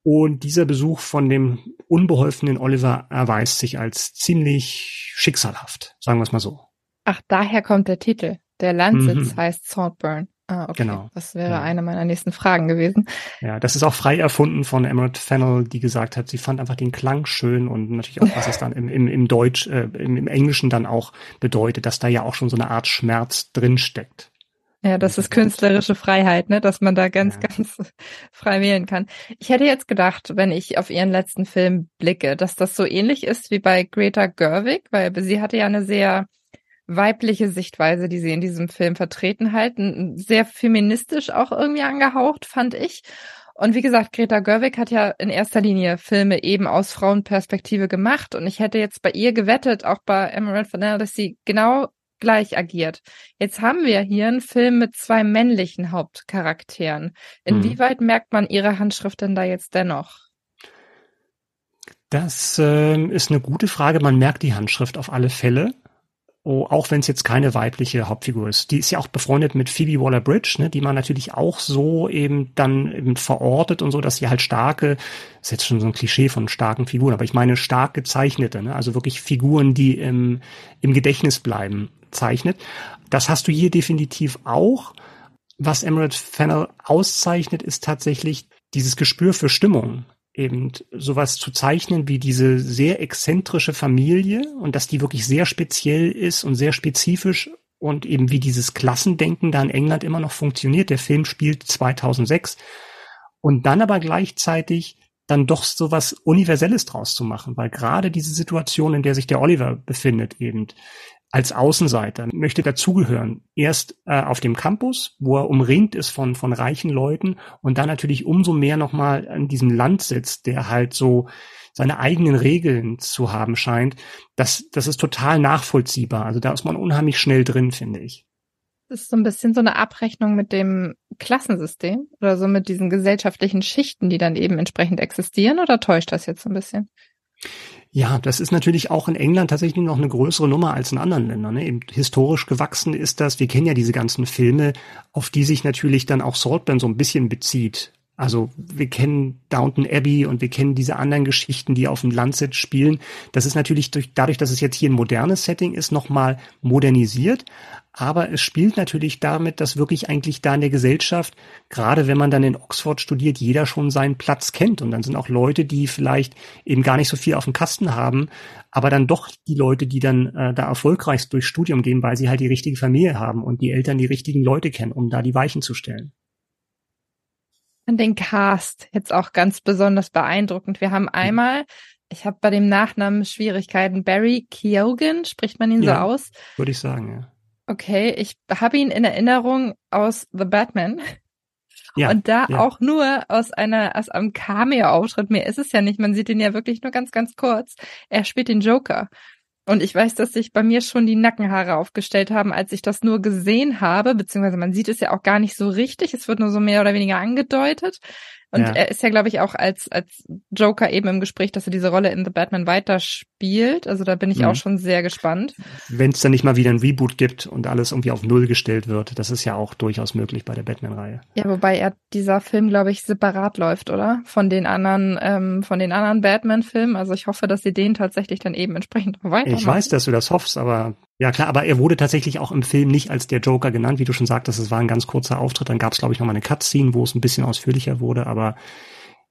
Und dieser Besuch von dem unbeholfenen Oliver erweist sich als ziemlich schicksalhaft, sagen wir es mal so. Ach, daher kommt der Titel. Der Landsitz mhm. heißt Saltburn. Ah, okay. Genau. Das wäre ja. eine meiner nächsten Fragen gewesen. Ja, das ist auch frei erfunden von Emerald Fennell, die gesagt hat, sie fand einfach den Klang schön und natürlich auch, was es dann im, im, im Deutsch, äh, im, im Englischen dann auch bedeutet, dass da ja auch schon so eine Art Schmerz drinsteckt. Ja, das ist künstlerische Freiheit, ne, dass man da ganz, ja. ganz frei wählen kann. Ich hätte jetzt gedacht, wenn ich auf ihren letzten Film blicke, dass das so ähnlich ist wie bei Greta Gerwig, weil sie hatte ja eine sehr weibliche Sichtweise, die sie in diesem Film vertreten halten. Sehr feministisch auch irgendwie angehaucht, fand ich. Und wie gesagt, Greta Gerwig hat ja in erster Linie Filme eben aus Frauenperspektive gemacht. Und ich hätte jetzt bei ihr gewettet, auch bei Emerald Fennell, dass sie genau gleich agiert. Jetzt haben wir hier einen Film mit zwei männlichen Hauptcharakteren. Inwieweit hm. merkt man ihre Handschrift denn da jetzt dennoch? Das äh, ist eine gute Frage. Man merkt die Handschrift auf alle Fälle. Oh, auch wenn es jetzt keine weibliche Hauptfigur ist. Die ist ja auch befreundet mit Phoebe Waller-Bridge, ne, die man natürlich auch so eben dann eben verortet und so, dass sie halt starke, ist jetzt schon so ein Klischee von starken Figuren, aber ich meine stark gezeichnete, ne, also wirklich Figuren, die im, im Gedächtnis bleiben, zeichnet. Das hast du hier definitiv auch. Was Emerald Fennel auszeichnet, ist tatsächlich dieses Gespür für Stimmung eben sowas zu zeichnen wie diese sehr exzentrische Familie und dass die wirklich sehr speziell ist und sehr spezifisch und eben wie dieses Klassendenken da in England immer noch funktioniert. Der Film spielt 2006 und dann aber gleichzeitig dann doch sowas Universelles draus zu machen, weil gerade diese Situation, in der sich der Oliver befindet, eben als Außenseiter, möchte dazugehören. Erst äh, auf dem Campus, wo er umringt ist von, von reichen Leuten und dann natürlich umso mehr nochmal an diesem Land sitzt, der halt so seine eigenen Regeln zu haben scheint. Das, das ist total nachvollziehbar. Also da ist man unheimlich schnell drin, finde ich. Das ist so ein bisschen so eine Abrechnung mit dem Klassensystem oder so mit diesen gesellschaftlichen Schichten, die dann eben entsprechend existieren oder täuscht das jetzt so ein bisschen? Ja, das ist natürlich auch in England tatsächlich noch eine größere Nummer als in anderen Ländern. Ne? Eben historisch gewachsen ist das. Wir kennen ja diese ganzen Filme, auf die sich natürlich dann auch Saltburn so ein bisschen bezieht. Also wir kennen Downton Abbey und wir kennen diese anderen Geschichten, die auf dem Landsitz spielen. Das ist natürlich durch, dadurch, dass es jetzt hier ein modernes Setting ist, nochmal modernisiert. Aber es spielt natürlich damit, dass wirklich eigentlich da in der Gesellschaft, gerade wenn man dann in Oxford studiert, jeder schon seinen Platz kennt. Und dann sind auch Leute, die vielleicht eben gar nicht so viel auf dem Kasten haben, aber dann doch die Leute, die dann äh, da erfolgreich durchs Studium gehen, weil sie halt die richtige Familie haben und die Eltern die richtigen Leute kennen, um da die Weichen zu stellen an den Cast jetzt auch ganz besonders beeindruckend. Wir haben einmal, ich habe bei dem Nachnamen Schwierigkeiten, Barry Keoghan, spricht man ihn ja, so aus? Würde ich sagen, ja. Okay, ich habe ihn in Erinnerung aus The Batman. Ja, und da ja. auch nur aus einer, aus einem Cameo-Auftritt. Mehr ist es ja nicht. Man sieht ihn ja wirklich nur ganz, ganz kurz. Er spielt den Joker. Und ich weiß, dass sich bei mir schon die Nackenhaare aufgestellt haben, als ich das nur gesehen habe, beziehungsweise man sieht es ja auch gar nicht so richtig. Es wird nur so mehr oder weniger angedeutet. Und ja. er ist ja, glaube ich, auch als, als Joker eben im Gespräch, dass er diese Rolle in The Batman weiterspielt. Also da bin ich mhm. auch schon sehr gespannt. Wenn es dann nicht mal wieder ein Reboot gibt und alles irgendwie auf Null gestellt wird, das ist ja auch durchaus möglich bei der Batman-Reihe. Ja, wobei er dieser Film, glaube ich, separat läuft, oder? Von den anderen, ähm, von den anderen Batman-Filmen. Also ich hoffe, dass sie den tatsächlich dann eben entsprechend weitermachen. Ich weiß, dass du das hoffst, aber ja klar, aber er wurde tatsächlich auch im Film nicht als der Joker genannt, wie du schon sagtest, es war ein ganz kurzer Auftritt, dann gab es glaube ich noch mal eine Cutscene, wo es ein bisschen ausführlicher wurde, aber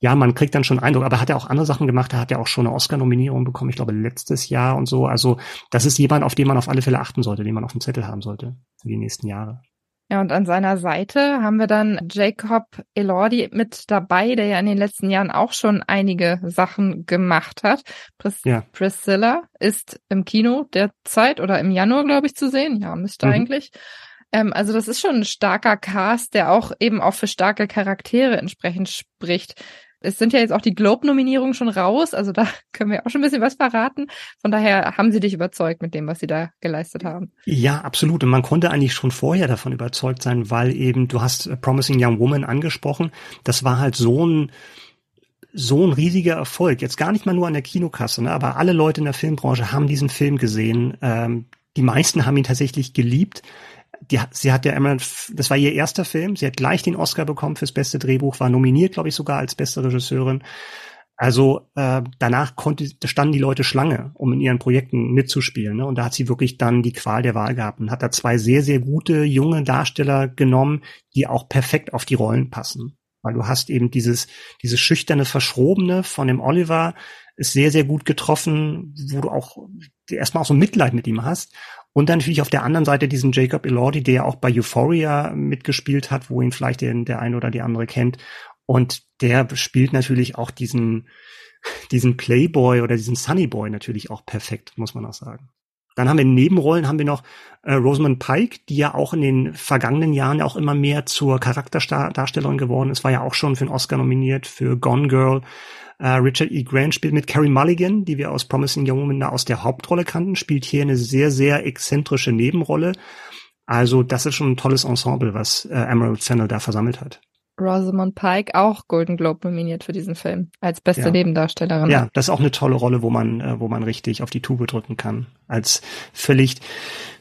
ja, man kriegt dann schon Eindruck, aber hat er auch andere Sachen gemacht, er hat ja auch schon eine Oscar-Nominierung bekommen, ich glaube letztes Jahr und so, also das ist jemand, auf den man auf alle Fälle achten sollte, den man auf dem Zettel haben sollte für die nächsten Jahre. Ja, und an seiner Seite haben wir dann Jacob Elordi mit dabei, der ja in den letzten Jahren auch schon einige Sachen gemacht hat. Pris ja. Priscilla ist im Kino derzeit oder im Januar, glaube ich, zu sehen. Ja, müsste mhm. eigentlich. Ähm, also das ist schon ein starker Cast, der auch eben auch für starke Charaktere entsprechend spricht es sind ja jetzt auch die Globe-Nominierungen schon raus, also da können wir auch schon ein bisschen was verraten. Von daher haben sie dich überzeugt mit dem, was sie da geleistet haben. Ja, absolut. Und man konnte eigentlich schon vorher davon überzeugt sein, weil eben, du hast Promising Young Woman angesprochen, das war halt so ein, so ein riesiger Erfolg. Jetzt gar nicht mal nur an der Kinokasse, ne? aber alle Leute in der Filmbranche haben diesen Film gesehen. Ähm, die meisten haben ihn tatsächlich geliebt die, sie hat ja immer, das war ihr erster Film, sie hat gleich den Oscar bekommen fürs beste Drehbuch, war nominiert, glaube ich, sogar als beste Regisseurin. Also äh, danach konnte, standen die Leute Schlange, um in ihren Projekten mitzuspielen. Ne? Und da hat sie wirklich dann die Qual der Wahl gehabt und hat da zwei sehr, sehr gute junge Darsteller genommen, die auch perfekt auf die Rollen passen. Weil du hast eben dieses, dieses schüchterne, verschrobene von dem Oliver ist sehr, sehr gut getroffen, wo du auch erstmal auch so Mitleid mit ihm hast. Und dann natürlich auf der anderen Seite diesen Jacob Elordi, der auch bei Euphoria mitgespielt hat, wo ihn vielleicht der, der eine oder die andere kennt. Und der spielt natürlich auch diesen, diesen Playboy oder diesen Sunnyboy natürlich auch perfekt, muss man auch sagen. Dann haben wir Nebenrollen haben wir noch äh, Rosamund Pike, die ja auch in den vergangenen Jahren auch immer mehr zur Charakterdarstellerin geworden ist, war ja auch schon für einen Oscar nominiert für Gone Girl. Uh, Richard E. Grant spielt mit Carrie Mulligan, die wir aus Promising Young Woman aus der Hauptrolle kannten, spielt hier eine sehr, sehr exzentrische Nebenrolle. Also das ist schon ein tolles Ensemble, was äh, Emerald Fennell da versammelt hat. Rosamund Pike auch Golden Globe nominiert für diesen Film als beste ja. Nebendarstellerin. Ja, das ist auch eine tolle Rolle, wo man, äh, wo man richtig auf die Tube drücken kann. Als völlig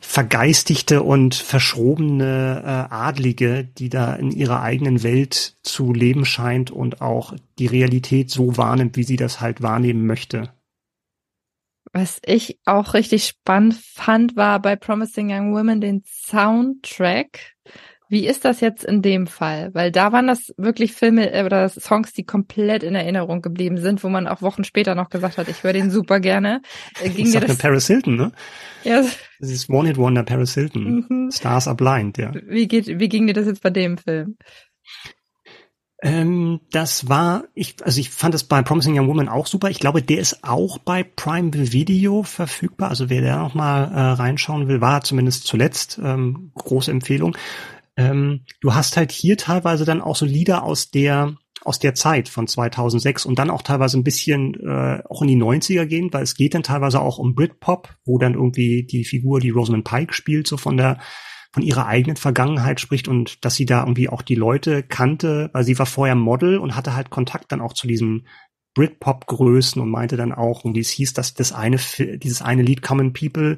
vergeistigte und verschrobene äh, Adlige, die da in ihrer eigenen Welt zu leben scheint und auch die Realität so wahrnimmt, wie sie das halt wahrnehmen möchte. Was ich auch richtig spannend fand, war bei Promising Young Women den Soundtrack wie ist das jetzt in dem Fall? Weil da waren das wirklich Filme äh, oder Songs, die komplett in Erinnerung geblieben sind, wo man auch Wochen später noch gesagt hat, ich höre den super gerne. Äh, ging das dir das Paris Hilton, ne? Ja. Das ist One Hit Wonder Paris Hilton. Mhm. Stars are blind, ja. Wie geht, wie ging dir das jetzt bei dem Film? Ähm, das war, ich, also ich fand das bei Promising Young Woman auch super. Ich glaube, der ist auch bei Prime Video verfügbar. Also wer da noch mal äh, reinschauen will, war zumindest zuletzt ähm, große Empfehlung. Ähm, du hast halt hier teilweise dann auch so Lieder aus der aus der Zeit von 2006 und dann auch teilweise ein bisschen äh, auch in die 90er gehen, weil es geht dann teilweise auch um Britpop, wo dann irgendwie die Figur, die Rosamund Pike spielt, so von der von ihrer eigenen Vergangenheit spricht und dass sie da irgendwie auch die Leute kannte, weil sie war vorher Model und hatte halt Kontakt dann auch zu diesem Britpop-Größen und meinte dann auch, und es hieß, dass das eine, dieses eine Lied Common People,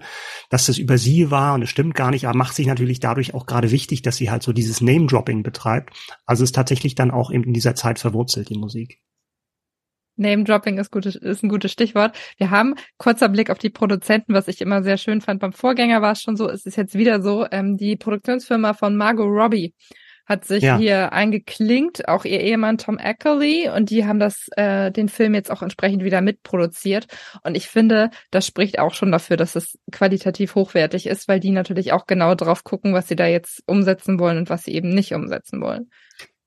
dass das über sie war und es stimmt gar nicht, aber macht sich natürlich dadurch auch gerade wichtig, dass sie halt so dieses Name-Dropping betreibt. Also ist tatsächlich dann auch eben in dieser Zeit verwurzelt, die Musik. Name-Dropping ist, gutes, ist ein gutes Stichwort. Wir haben kurzer Blick auf die Produzenten, was ich immer sehr schön fand. Beim Vorgänger war es schon so, es ist jetzt wieder so, ähm, die Produktionsfirma von Margot Robbie hat sich ja. hier eingeklinkt, auch ihr Ehemann Tom Ackley und die haben das äh, den Film jetzt auch entsprechend wieder mitproduziert und ich finde, das spricht auch schon dafür, dass es qualitativ hochwertig ist, weil die natürlich auch genau drauf gucken, was sie da jetzt umsetzen wollen und was sie eben nicht umsetzen wollen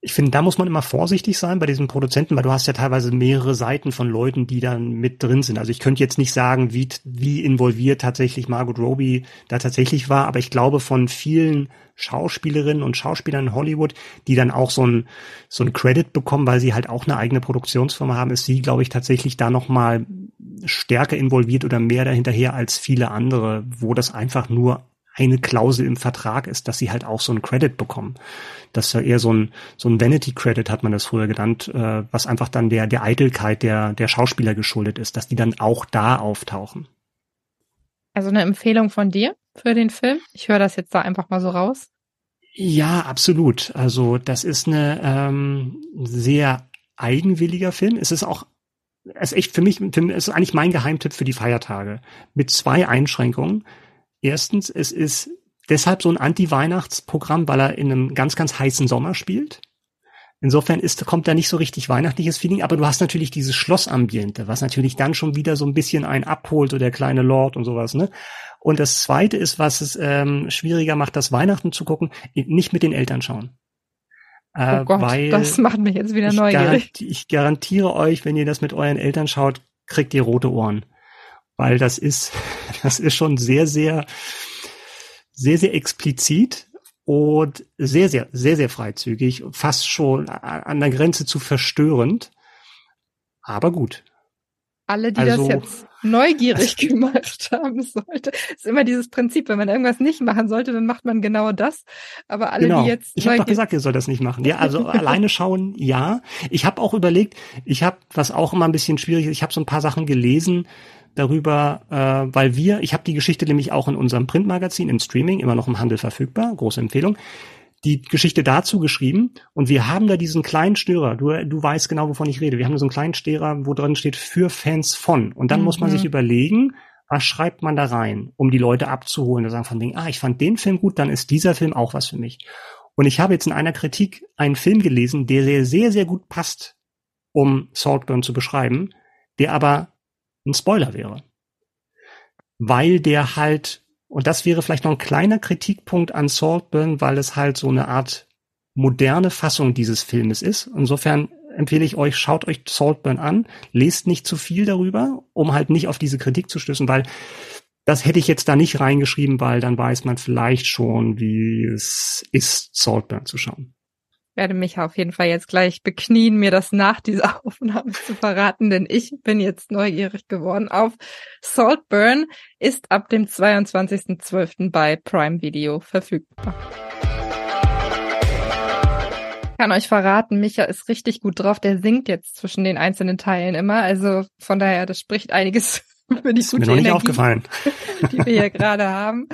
ich finde, da muss man immer vorsichtig sein bei diesen Produzenten, weil du hast ja teilweise mehrere Seiten von Leuten, die dann mit drin sind. Also ich könnte jetzt nicht sagen, wie, wie involviert tatsächlich Margot Robbie da tatsächlich war, aber ich glaube von vielen Schauspielerinnen und Schauspielern in Hollywood, die dann auch so ein, so ein Credit bekommen, weil sie halt auch eine eigene Produktionsfirma haben, ist sie, glaube ich, tatsächlich da nochmal stärker involviert oder mehr dahinterher als viele andere, wo das einfach nur eine Klausel im Vertrag ist, dass sie halt auch so einen Credit bekommen. Das ist ja eher so ein, so ein Vanity Credit, hat man das früher genannt, äh, was einfach dann der, der Eitelkeit der, der Schauspieler geschuldet ist, dass die dann auch da auftauchen. Also eine Empfehlung von dir für den Film? Ich höre das jetzt da einfach mal so raus. Ja, absolut. Also das ist eine ähm, sehr eigenwilliger Film. Es ist auch es ist echt für mich, mich ist eigentlich mein Geheimtipp für die Feiertage. Mit zwei Einschränkungen. Erstens, es ist deshalb so ein Anti-Weihnachtsprogramm, weil er in einem ganz, ganz heißen Sommer spielt. Insofern ist, kommt da nicht so richtig weihnachtliches Feeling, aber du hast natürlich dieses Schlossambiente, was natürlich dann schon wieder so ein bisschen ein abholt, so der kleine Lord und sowas, ne? Und das Zweite ist, was es ähm, schwieriger macht, das Weihnachten zu gucken, nicht mit den Eltern schauen. Äh, oh Gott, weil das macht mich jetzt wieder ich neugierig. Garanti ich garantiere euch, wenn ihr das mit euren Eltern schaut, kriegt ihr rote Ohren. Weil das ist, das ist schon sehr, sehr, sehr, sehr explizit und sehr, sehr, sehr, sehr freizügig, fast schon an der Grenze zu verstörend. Aber gut. Alle, die also, das jetzt neugierig gemacht haben sollte, ist immer dieses Prinzip, wenn man irgendwas nicht machen sollte, dann macht man genau das. Aber alle, genau. die jetzt ich habe doch gesagt, ihr sollt das nicht machen. Ja, also alleine schauen, ja. Ich habe auch überlegt, ich habe, was auch immer ein bisschen schwierig ist, ich habe so ein paar Sachen gelesen, darüber, äh, weil wir, ich habe die Geschichte nämlich auch in unserem Printmagazin im Streaming, immer noch im Handel verfügbar, große Empfehlung, die Geschichte dazu geschrieben und wir haben da diesen kleinen Störer, du, du weißt genau, wovon ich rede, wir haben da so einen kleinen Störer, wo drin steht für Fans von und dann mhm. muss man sich mhm. überlegen, was schreibt man da rein, um die Leute abzuholen, da sagen von wegen, ah, ich fand den Film gut, dann ist dieser Film auch was für mich. Und ich habe jetzt in einer Kritik einen Film gelesen, der sehr, sehr, sehr gut passt, um Saltburn zu beschreiben, der aber ein Spoiler wäre. Weil der halt, und das wäre vielleicht noch ein kleiner Kritikpunkt an Saltburn, weil es halt so eine Art moderne Fassung dieses Filmes ist. Insofern empfehle ich euch, schaut euch Saltburn an, lest nicht zu viel darüber, um halt nicht auf diese Kritik zu stößen, weil das hätte ich jetzt da nicht reingeschrieben, weil dann weiß man vielleicht schon, wie es ist, Saltburn zu schauen werde mich auf jeden Fall jetzt gleich beknien, mir das nach dieser Aufnahme zu verraten, denn ich bin jetzt neugierig geworden auf Saltburn, ist ab dem 22.12. bei Prime Video verfügbar. Ich kann euch verraten, Micha ist richtig gut drauf. Der singt jetzt zwischen den einzelnen Teilen immer. Also von daher, das spricht einiges für die gute mir noch nicht Energie, aufgefallen. die wir hier gerade haben.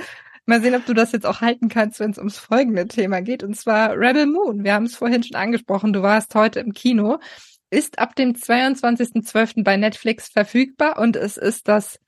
Mal sehen, ob du das jetzt auch halten kannst, wenn es ums folgende Thema geht. Und zwar Rebel Moon. Wir haben es vorhin schon angesprochen. Du warst heute im Kino. Ist ab dem 22.12. bei Netflix verfügbar und es ist das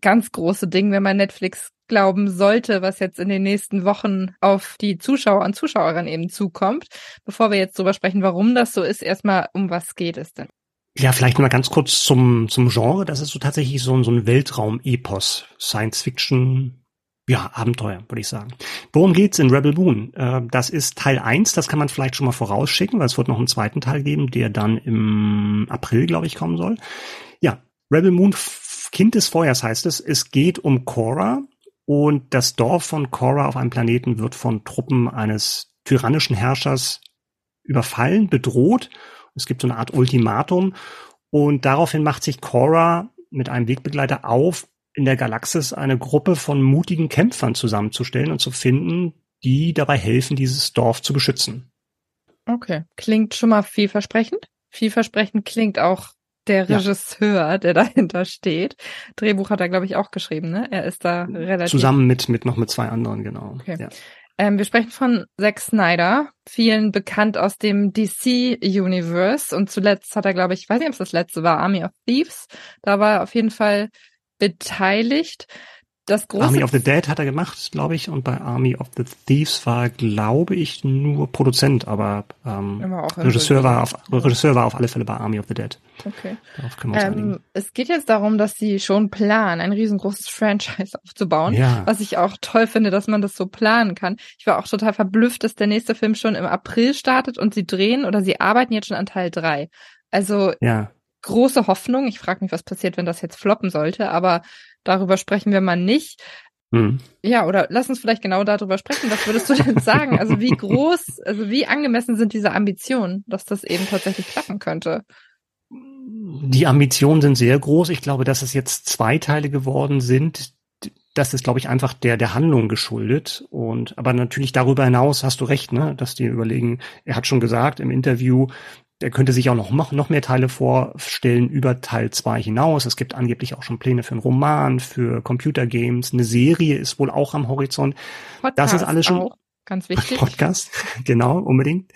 ganz große Ding, wenn man Netflix glauben sollte, was jetzt in den nächsten Wochen auf die Zuschauer und Zuschauerinnen eben zukommt. Bevor wir jetzt drüber sprechen, warum das so ist, erstmal um was geht es denn? Ja, vielleicht mal ganz kurz zum, zum Genre. Das ist so tatsächlich so, so ein Weltraum-Epos. Science Fiction, ja, Abenteuer, würde ich sagen. Worum geht's in Rebel Moon? Äh, das ist Teil eins. das kann man vielleicht schon mal vorausschicken, weil es wird noch einen zweiten Teil geben, der dann im April, glaube ich, kommen soll. Ja, Rebel Moon, Kind des Feuers heißt es. Es geht um Korra und das Dorf von Korra auf einem Planeten wird von Truppen eines tyrannischen Herrschers überfallen, bedroht. Es gibt so eine Art Ultimatum und daraufhin macht sich Korra mit einem Wegbegleiter auf, in der Galaxis eine Gruppe von mutigen Kämpfern zusammenzustellen und zu finden, die dabei helfen, dieses Dorf zu beschützen. Okay, klingt schon mal vielversprechend. Vielversprechend klingt auch der Regisseur, ja. der dahinter steht. Drehbuch hat er, glaube ich, auch geschrieben, ne? Er ist da relativ. Zusammen mit, mit noch mit zwei anderen, genau. Okay. Ja. Ähm, wir sprechen von Zack Snyder, vielen bekannt aus dem DC-Universe. Und zuletzt hat er, glaube ich, ich weiß nicht, ob es das letzte war, Army of Thieves. Da war er auf jeden Fall beteiligt. Das große Army of the Dead hat er gemacht, glaube ich, und bei Army of the Thieves war, glaube ich, nur Produzent, aber ähm, Regisseur, war auf, Regisseur war auf alle Fälle bei Army of the Dead. Okay. Darauf können wir uns ähm, es geht jetzt darum, dass sie schon planen, ein riesengroßes Franchise aufzubauen, ja. was ich auch toll finde, dass man das so planen kann. Ich war auch total verblüfft, dass der nächste Film schon im April startet und sie drehen oder sie arbeiten jetzt schon an Teil drei. Also ja große Hoffnung. Ich frage mich, was passiert, wenn das jetzt floppen sollte, aber darüber sprechen wir mal nicht. Mhm. Ja, oder lass uns vielleicht genau darüber sprechen. Was würdest du denn sagen? Also wie groß, also wie angemessen sind diese Ambitionen, dass das eben tatsächlich klappen könnte? Die Ambitionen sind sehr groß. Ich glaube, dass es jetzt zwei Teile geworden sind. Das ist, glaube ich, einfach der, der Handlung geschuldet. Und, aber natürlich darüber hinaus hast du recht, ne, dass die überlegen, er hat schon gesagt im Interview, der könnte sich auch noch, noch mehr Teile vorstellen über Teil 2 hinaus. Es gibt angeblich auch schon Pläne für einen Roman, für Computergames. Eine Serie ist wohl auch am Horizont. Podcast das ist alles schon. Auch. Ganz wichtig. Podcast, genau, unbedingt.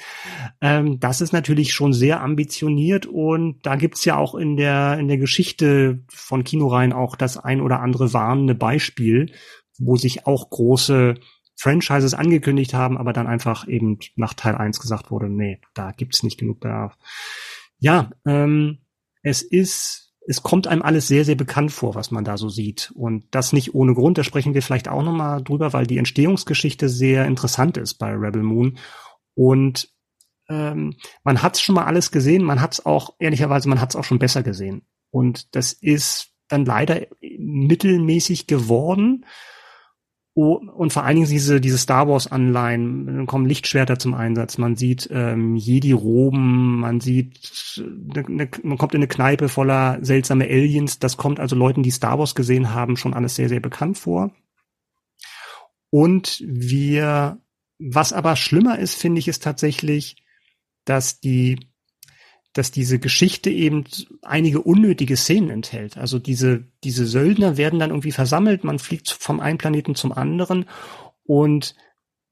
Ähm, das ist natürlich schon sehr ambitioniert und da gibt's ja auch in der, in der Geschichte von Kinoreihen auch das ein oder andere warnende Beispiel, wo sich auch große Franchises angekündigt haben, aber dann einfach eben nach Teil 1 gesagt wurde, nee, da gibt's nicht genug Bedarf. Ja, ähm, es ist es kommt einem alles sehr, sehr bekannt vor, was man da so sieht. Und das nicht ohne Grund, da sprechen wir vielleicht auch nochmal drüber, weil die Entstehungsgeschichte sehr interessant ist bei Rebel Moon. Und ähm, man hat schon mal alles gesehen, man hat es auch, ehrlicherweise, man hat es auch schon besser gesehen. Und das ist dann leider mittelmäßig geworden. Oh, und vor allen Dingen diese, diese Star Wars Anleihen, dann kommen Lichtschwerter zum Einsatz, man sieht ähm, Jedi-Roben, man sieht, ne, ne, man kommt in eine Kneipe voller seltsame Aliens, das kommt also Leuten, die Star Wars gesehen haben, schon alles sehr, sehr bekannt vor. Und wir, was aber schlimmer ist, finde ich, ist tatsächlich, dass die dass diese Geschichte eben einige unnötige Szenen enthält. Also diese, diese Söldner werden dann irgendwie versammelt, man fliegt vom einen Planeten zum anderen und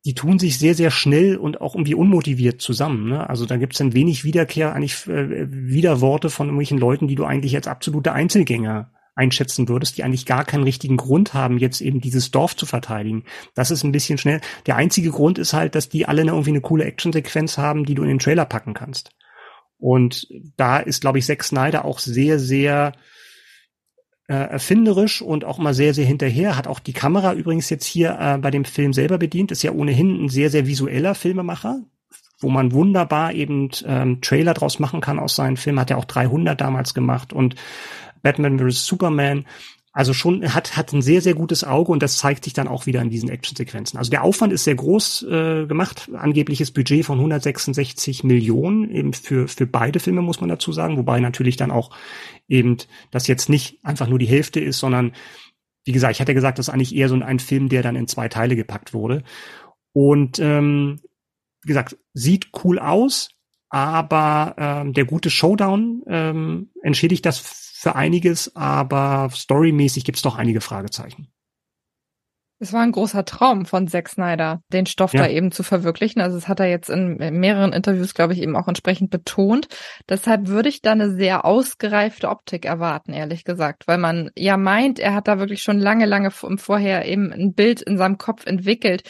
die tun sich sehr, sehr schnell und auch irgendwie unmotiviert zusammen. Ne? Also da gibt's dann wenig Wiederkehr, eigentlich äh, Widerworte von irgendwelchen Leuten, die du eigentlich als absolute Einzelgänger einschätzen würdest, die eigentlich gar keinen richtigen Grund haben, jetzt eben dieses Dorf zu verteidigen. Das ist ein bisschen schnell. Der einzige Grund ist halt, dass die alle irgendwie eine coole Actionsequenz haben, die du in den Trailer packen kannst. Und da ist, glaube ich, Zack Snyder auch sehr, sehr äh, erfinderisch und auch mal sehr, sehr hinterher. Hat auch die Kamera übrigens jetzt hier äh, bei dem Film selber bedient. Ist ja ohnehin ein sehr, sehr visueller Filmemacher, wo man wunderbar eben ähm, Trailer draus machen kann aus seinen Filmen. Hat er auch 300 damals gemacht und Batman vs. Superman. Also schon hat hat ein sehr sehr gutes Auge und das zeigt sich dann auch wieder in diesen Actionsequenzen. Also der Aufwand ist sehr groß äh, gemacht, angebliches Budget von 166 Millionen eben für für beide Filme muss man dazu sagen, wobei natürlich dann auch eben das jetzt nicht einfach nur die Hälfte ist, sondern wie gesagt, ich hatte gesagt, das ist eigentlich eher so ein Film, der dann in zwei Teile gepackt wurde. Und ähm, wie gesagt, sieht cool aus, aber ähm, der gute Showdown ähm, entschädigt das für einiges, aber storymäßig gibt's doch einige Fragezeichen. Es war ein großer Traum von Zack Snyder, den Stoff ja. da eben zu verwirklichen. Also es hat er jetzt in mehreren Interviews, glaube ich, eben auch entsprechend betont. Deshalb würde ich da eine sehr ausgereifte Optik erwarten, ehrlich gesagt, weil man ja meint, er hat da wirklich schon lange, lange vorher eben ein Bild in seinem Kopf entwickelt.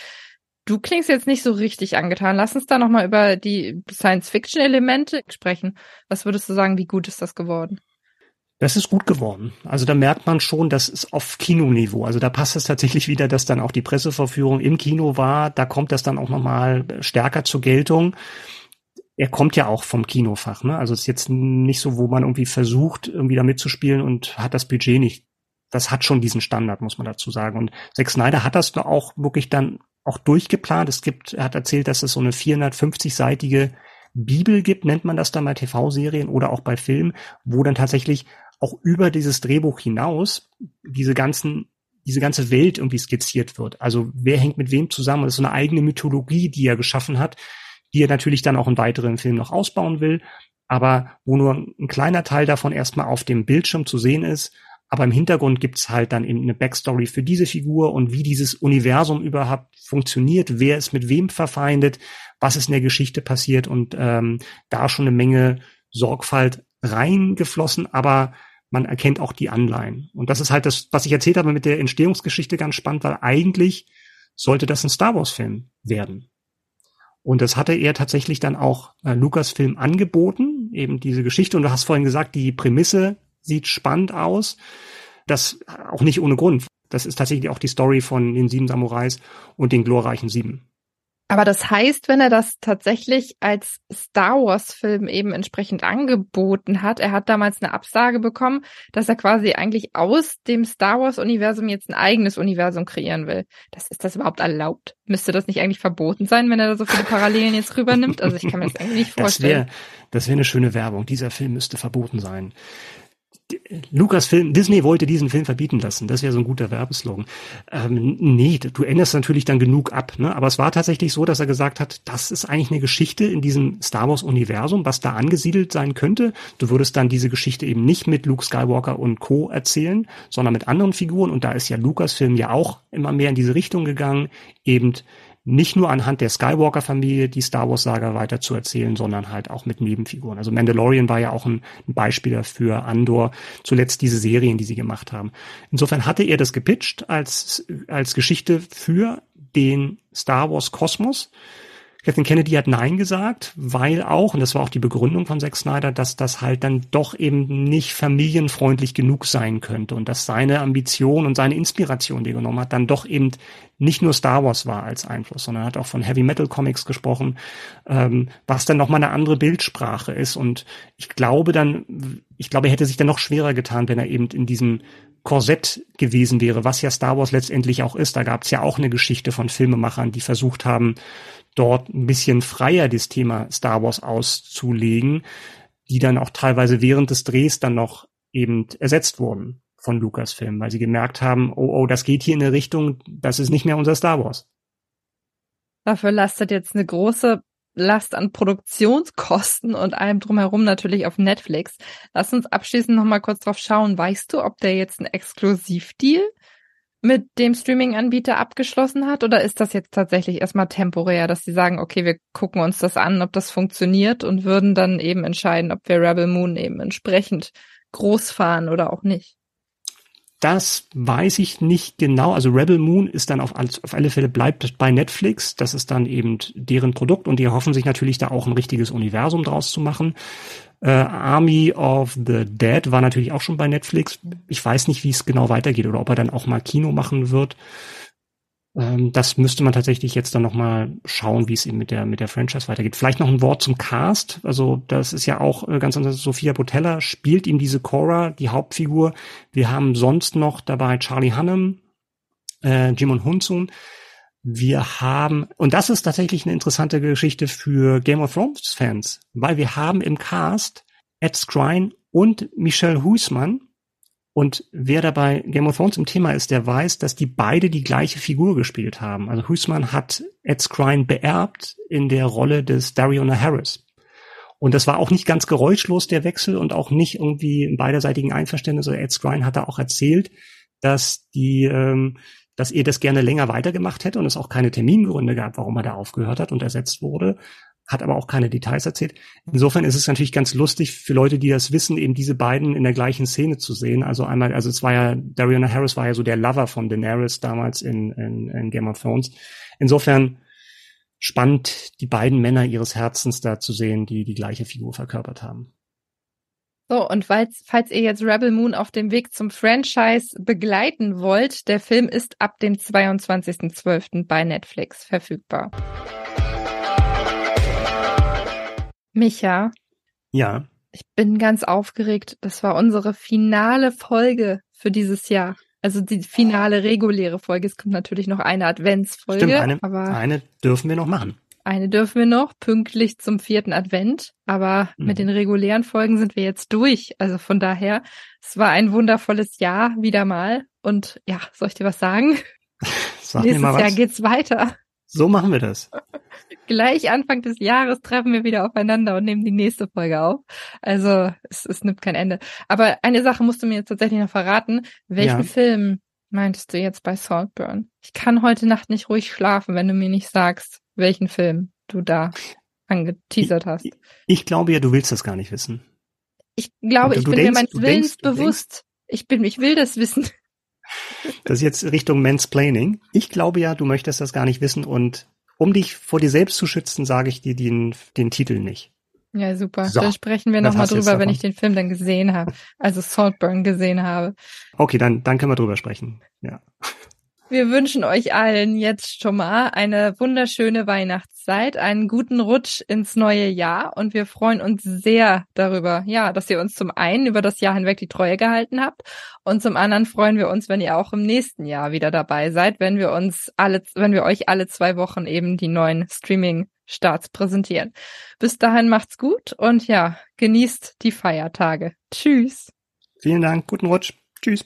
Du klingst jetzt nicht so richtig angetan. Lass uns da nochmal über die Science-Fiction-Elemente sprechen. Was würdest du sagen, wie gut ist das geworden? Das ist gut geworden. Also da merkt man schon, das ist auf Kinoniveau. Also da passt es tatsächlich wieder, dass dann auch die Presseverführung im Kino war. Da kommt das dann auch nochmal stärker zur Geltung. Er kommt ja auch vom Kinofach, ne? Also es ist jetzt nicht so, wo man irgendwie versucht, irgendwie da mitzuspielen und hat das Budget nicht. Das hat schon diesen Standard, muss man dazu sagen. Und Zack Snyder hat das auch wirklich dann auch durchgeplant. Es gibt, er hat erzählt, dass es so eine 450-seitige Bibel gibt, nennt man das dann bei TV-Serien oder auch bei Filmen, wo dann tatsächlich auch über dieses Drehbuch hinaus diese ganzen diese ganze Welt irgendwie skizziert wird. Also wer hängt mit wem zusammen? Das ist so eine eigene Mythologie, die er geschaffen hat, die er natürlich dann auch in weiteren Filmen noch ausbauen will, aber wo nur ein kleiner Teil davon erstmal auf dem Bildschirm zu sehen ist. Aber im Hintergrund gibt's halt dann eben eine Backstory für diese Figur und wie dieses Universum überhaupt funktioniert, wer ist mit wem verfeindet, was ist in der Geschichte passiert und ähm, da schon eine Menge Sorgfalt reingeflossen, aber man erkennt auch die Anleihen. Und das ist halt das, was ich erzählt habe mit der Entstehungsgeschichte ganz spannend, weil eigentlich sollte das ein Star Wars-Film werden. Und das hatte er tatsächlich dann auch äh, Lucasfilm angeboten, eben diese Geschichte. Und du hast vorhin gesagt, die Prämisse sieht spannend aus. Das auch nicht ohne Grund. Das ist tatsächlich auch die Story von den sieben Samurais und den glorreichen sieben. Aber das heißt, wenn er das tatsächlich als Star Wars Film eben entsprechend angeboten hat, er hat damals eine Absage bekommen, dass er quasi eigentlich aus dem Star Wars Universum jetzt ein eigenes Universum kreieren will. Das ist das überhaupt erlaubt? Müsste das nicht eigentlich verboten sein, wenn er da so viele Parallelen jetzt rübernimmt? Also ich kann mir das eigentlich nicht vorstellen. Das wäre das wäre eine schöne Werbung. Dieser Film müsste verboten sein. Lucasfilm, Disney wollte diesen Film verbieten lassen. Das wäre so ein guter Werbeslogan. Ähm, nee, du änderst natürlich dann genug ab. Ne? Aber es war tatsächlich so, dass er gesagt hat, das ist eigentlich eine Geschichte in diesem Star Wars-Universum, was da angesiedelt sein könnte. Du würdest dann diese Geschichte eben nicht mit Luke Skywalker und Co. erzählen, sondern mit anderen Figuren. Und da ist ja Lucasfilm ja auch immer mehr in diese Richtung gegangen, eben nicht nur anhand der Skywalker-Familie die Star Wars-Saga weiter zu erzählen, sondern halt auch mit Nebenfiguren. Also Mandalorian war ja auch ein, Beispiel dafür, Andor, zuletzt diese Serien, die sie gemacht haben. Insofern hatte er das gepitcht als, als Geschichte für den Star Wars Kosmos. Kathleen Kennedy hat Nein gesagt, weil auch, und das war auch die Begründung von Zack Snyder, dass das halt dann doch eben nicht familienfreundlich genug sein könnte und dass seine Ambition und seine Inspiration, die er genommen hat, dann doch eben nicht nur Star Wars war als Einfluss, sondern er hat auch von Heavy Metal Comics gesprochen, ähm, was dann nochmal eine andere Bildsprache ist. Und ich glaube dann, ich glaube, er hätte sich dann noch schwerer getan, wenn er eben in diesem Korsett gewesen wäre, was ja Star Wars letztendlich auch ist. Da gab es ja auch eine Geschichte von Filmemachern, die versucht haben, dort ein bisschen freier das Thema Star Wars auszulegen, die dann auch teilweise während des Drehs dann noch eben ersetzt wurden von Lucasfilm, weil sie gemerkt haben, oh, oh, das geht hier in eine Richtung, das ist nicht mehr unser Star Wars. Dafür lastet jetzt eine große Last an Produktionskosten und allem drumherum natürlich auf Netflix. Lass uns abschließend noch mal kurz drauf schauen. Weißt du, ob der jetzt ein Exklusivdeal mit dem Streaming-Anbieter abgeschlossen hat? Oder ist das jetzt tatsächlich erstmal temporär, dass sie sagen, okay, wir gucken uns das an, ob das funktioniert und würden dann eben entscheiden, ob wir Rebel Moon eben entsprechend groß fahren oder auch nicht? Das weiß ich nicht genau. Also Rebel Moon ist dann auf, auf alle Fälle bleibt bei Netflix. Das ist dann eben deren Produkt und die hoffen sich natürlich da auch ein richtiges Universum draus zu machen. Äh, Army of the Dead war natürlich auch schon bei Netflix. Ich weiß nicht, wie es genau weitergeht oder ob er dann auch mal Kino machen wird. Ähm, das müsste man tatsächlich jetzt dann nochmal schauen, wie es eben mit der, mit der Franchise weitergeht. Vielleicht noch ein Wort zum Cast. Also, das ist ja auch äh, ganz anders. Sophia Botella spielt ihm diese Cora, die Hauptfigur. Wir haben sonst noch dabei Charlie Hunnam, äh, Jimon Hunsun, wir haben, und das ist tatsächlich eine interessante Geschichte für Game of Thrones Fans, weil wir haben im Cast Ed Skrein und Michelle Huisman. Und wer dabei Game of Thrones im Thema ist, der weiß, dass die beide die gleiche Figur gespielt haben. Also Huisman hat Ed Skrein beerbt in der Rolle des Dariona Harris. Und das war auch nicht ganz geräuschlos, der Wechsel, und auch nicht irgendwie im beiderseitigen Einverständnis. Also Ed Skrein hat da auch erzählt, dass die ähm, dass er das gerne länger weitergemacht hätte und es auch keine Termingründe gab, warum er da aufgehört hat und ersetzt wurde, hat aber auch keine Details erzählt. Insofern ist es natürlich ganz lustig für Leute, die das wissen, eben diese beiden in der gleichen Szene zu sehen. Also einmal, also es war ja, Dariana Harris war ja so der Lover von Daenerys damals in, in, in Game of Thrones. Insofern spannend, die beiden Männer ihres Herzens da zu sehen, die die gleiche Figur verkörpert haben. So, und falls, falls ihr jetzt Rebel Moon auf dem Weg zum Franchise begleiten wollt, der Film ist ab dem 22.12. bei Netflix verfügbar. Micha. Ja. Ich bin ganz aufgeregt. Das war unsere finale Folge für dieses Jahr. Also die finale reguläre Folge. Es kommt natürlich noch eine Adventsfolge. Stimmt, eine, aber eine dürfen wir noch machen. Eine dürfen wir noch, pünktlich zum vierten Advent. Aber mhm. mit den regulären Folgen sind wir jetzt durch. Also von daher, es war ein wundervolles Jahr wieder mal. Und ja, soll ich dir was sagen? Sag Nächstes Jahr geht's weiter. So machen wir das. Gleich Anfang des Jahres treffen wir wieder aufeinander und nehmen die nächste Folge auf. Also es, es nimmt kein Ende. Aber eine Sache musst du mir jetzt tatsächlich noch verraten. Welchen ja. Film meintest du jetzt bei Saltburn? Ich kann heute Nacht nicht ruhig schlafen, wenn du mir nicht sagst, welchen Film du da angeteasert hast. Ich, ich glaube ja, du willst das gar nicht wissen. Ich glaube, du, ich bin denkst, mir meines Willens denkst, bewusst. Ich bin, ich will das wissen. Das ist jetzt Richtung Mansplaining. Ich glaube ja, du möchtest das gar nicht wissen und um dich vor dir selbst zu schützen, sage ich dir den, den Titel nicht. Ja, super. So, dann sprechen wir nochmal drüber, wenn ich den Film dann gesehen habe. Also Saltburn gesehen habe. Okay, dann, dann können wir drüber sprechen. Ja. Wir wünschen euch allen jetzt schon mal eine wunderschöne Weihnachtszeit, einen guten Rutsch ins neue Jahr und wir freuen uns sehr darüber, ja, dass ihr uns zum einen über das Jahr hinweg die Treue gehalten habt und zum anderen freuen wir uns, wenn ihr auch im nächsten Jahr wieder dabei seid, wenn wir uns alle, wenn wir euch alle zwei Wochen eben die neuen Streaming Starts präsentieren. Bis dahin macht's gut und ja, genießt die Feiertage. Tschüss. Vielen Dank, guten Rutsch. Tschüss.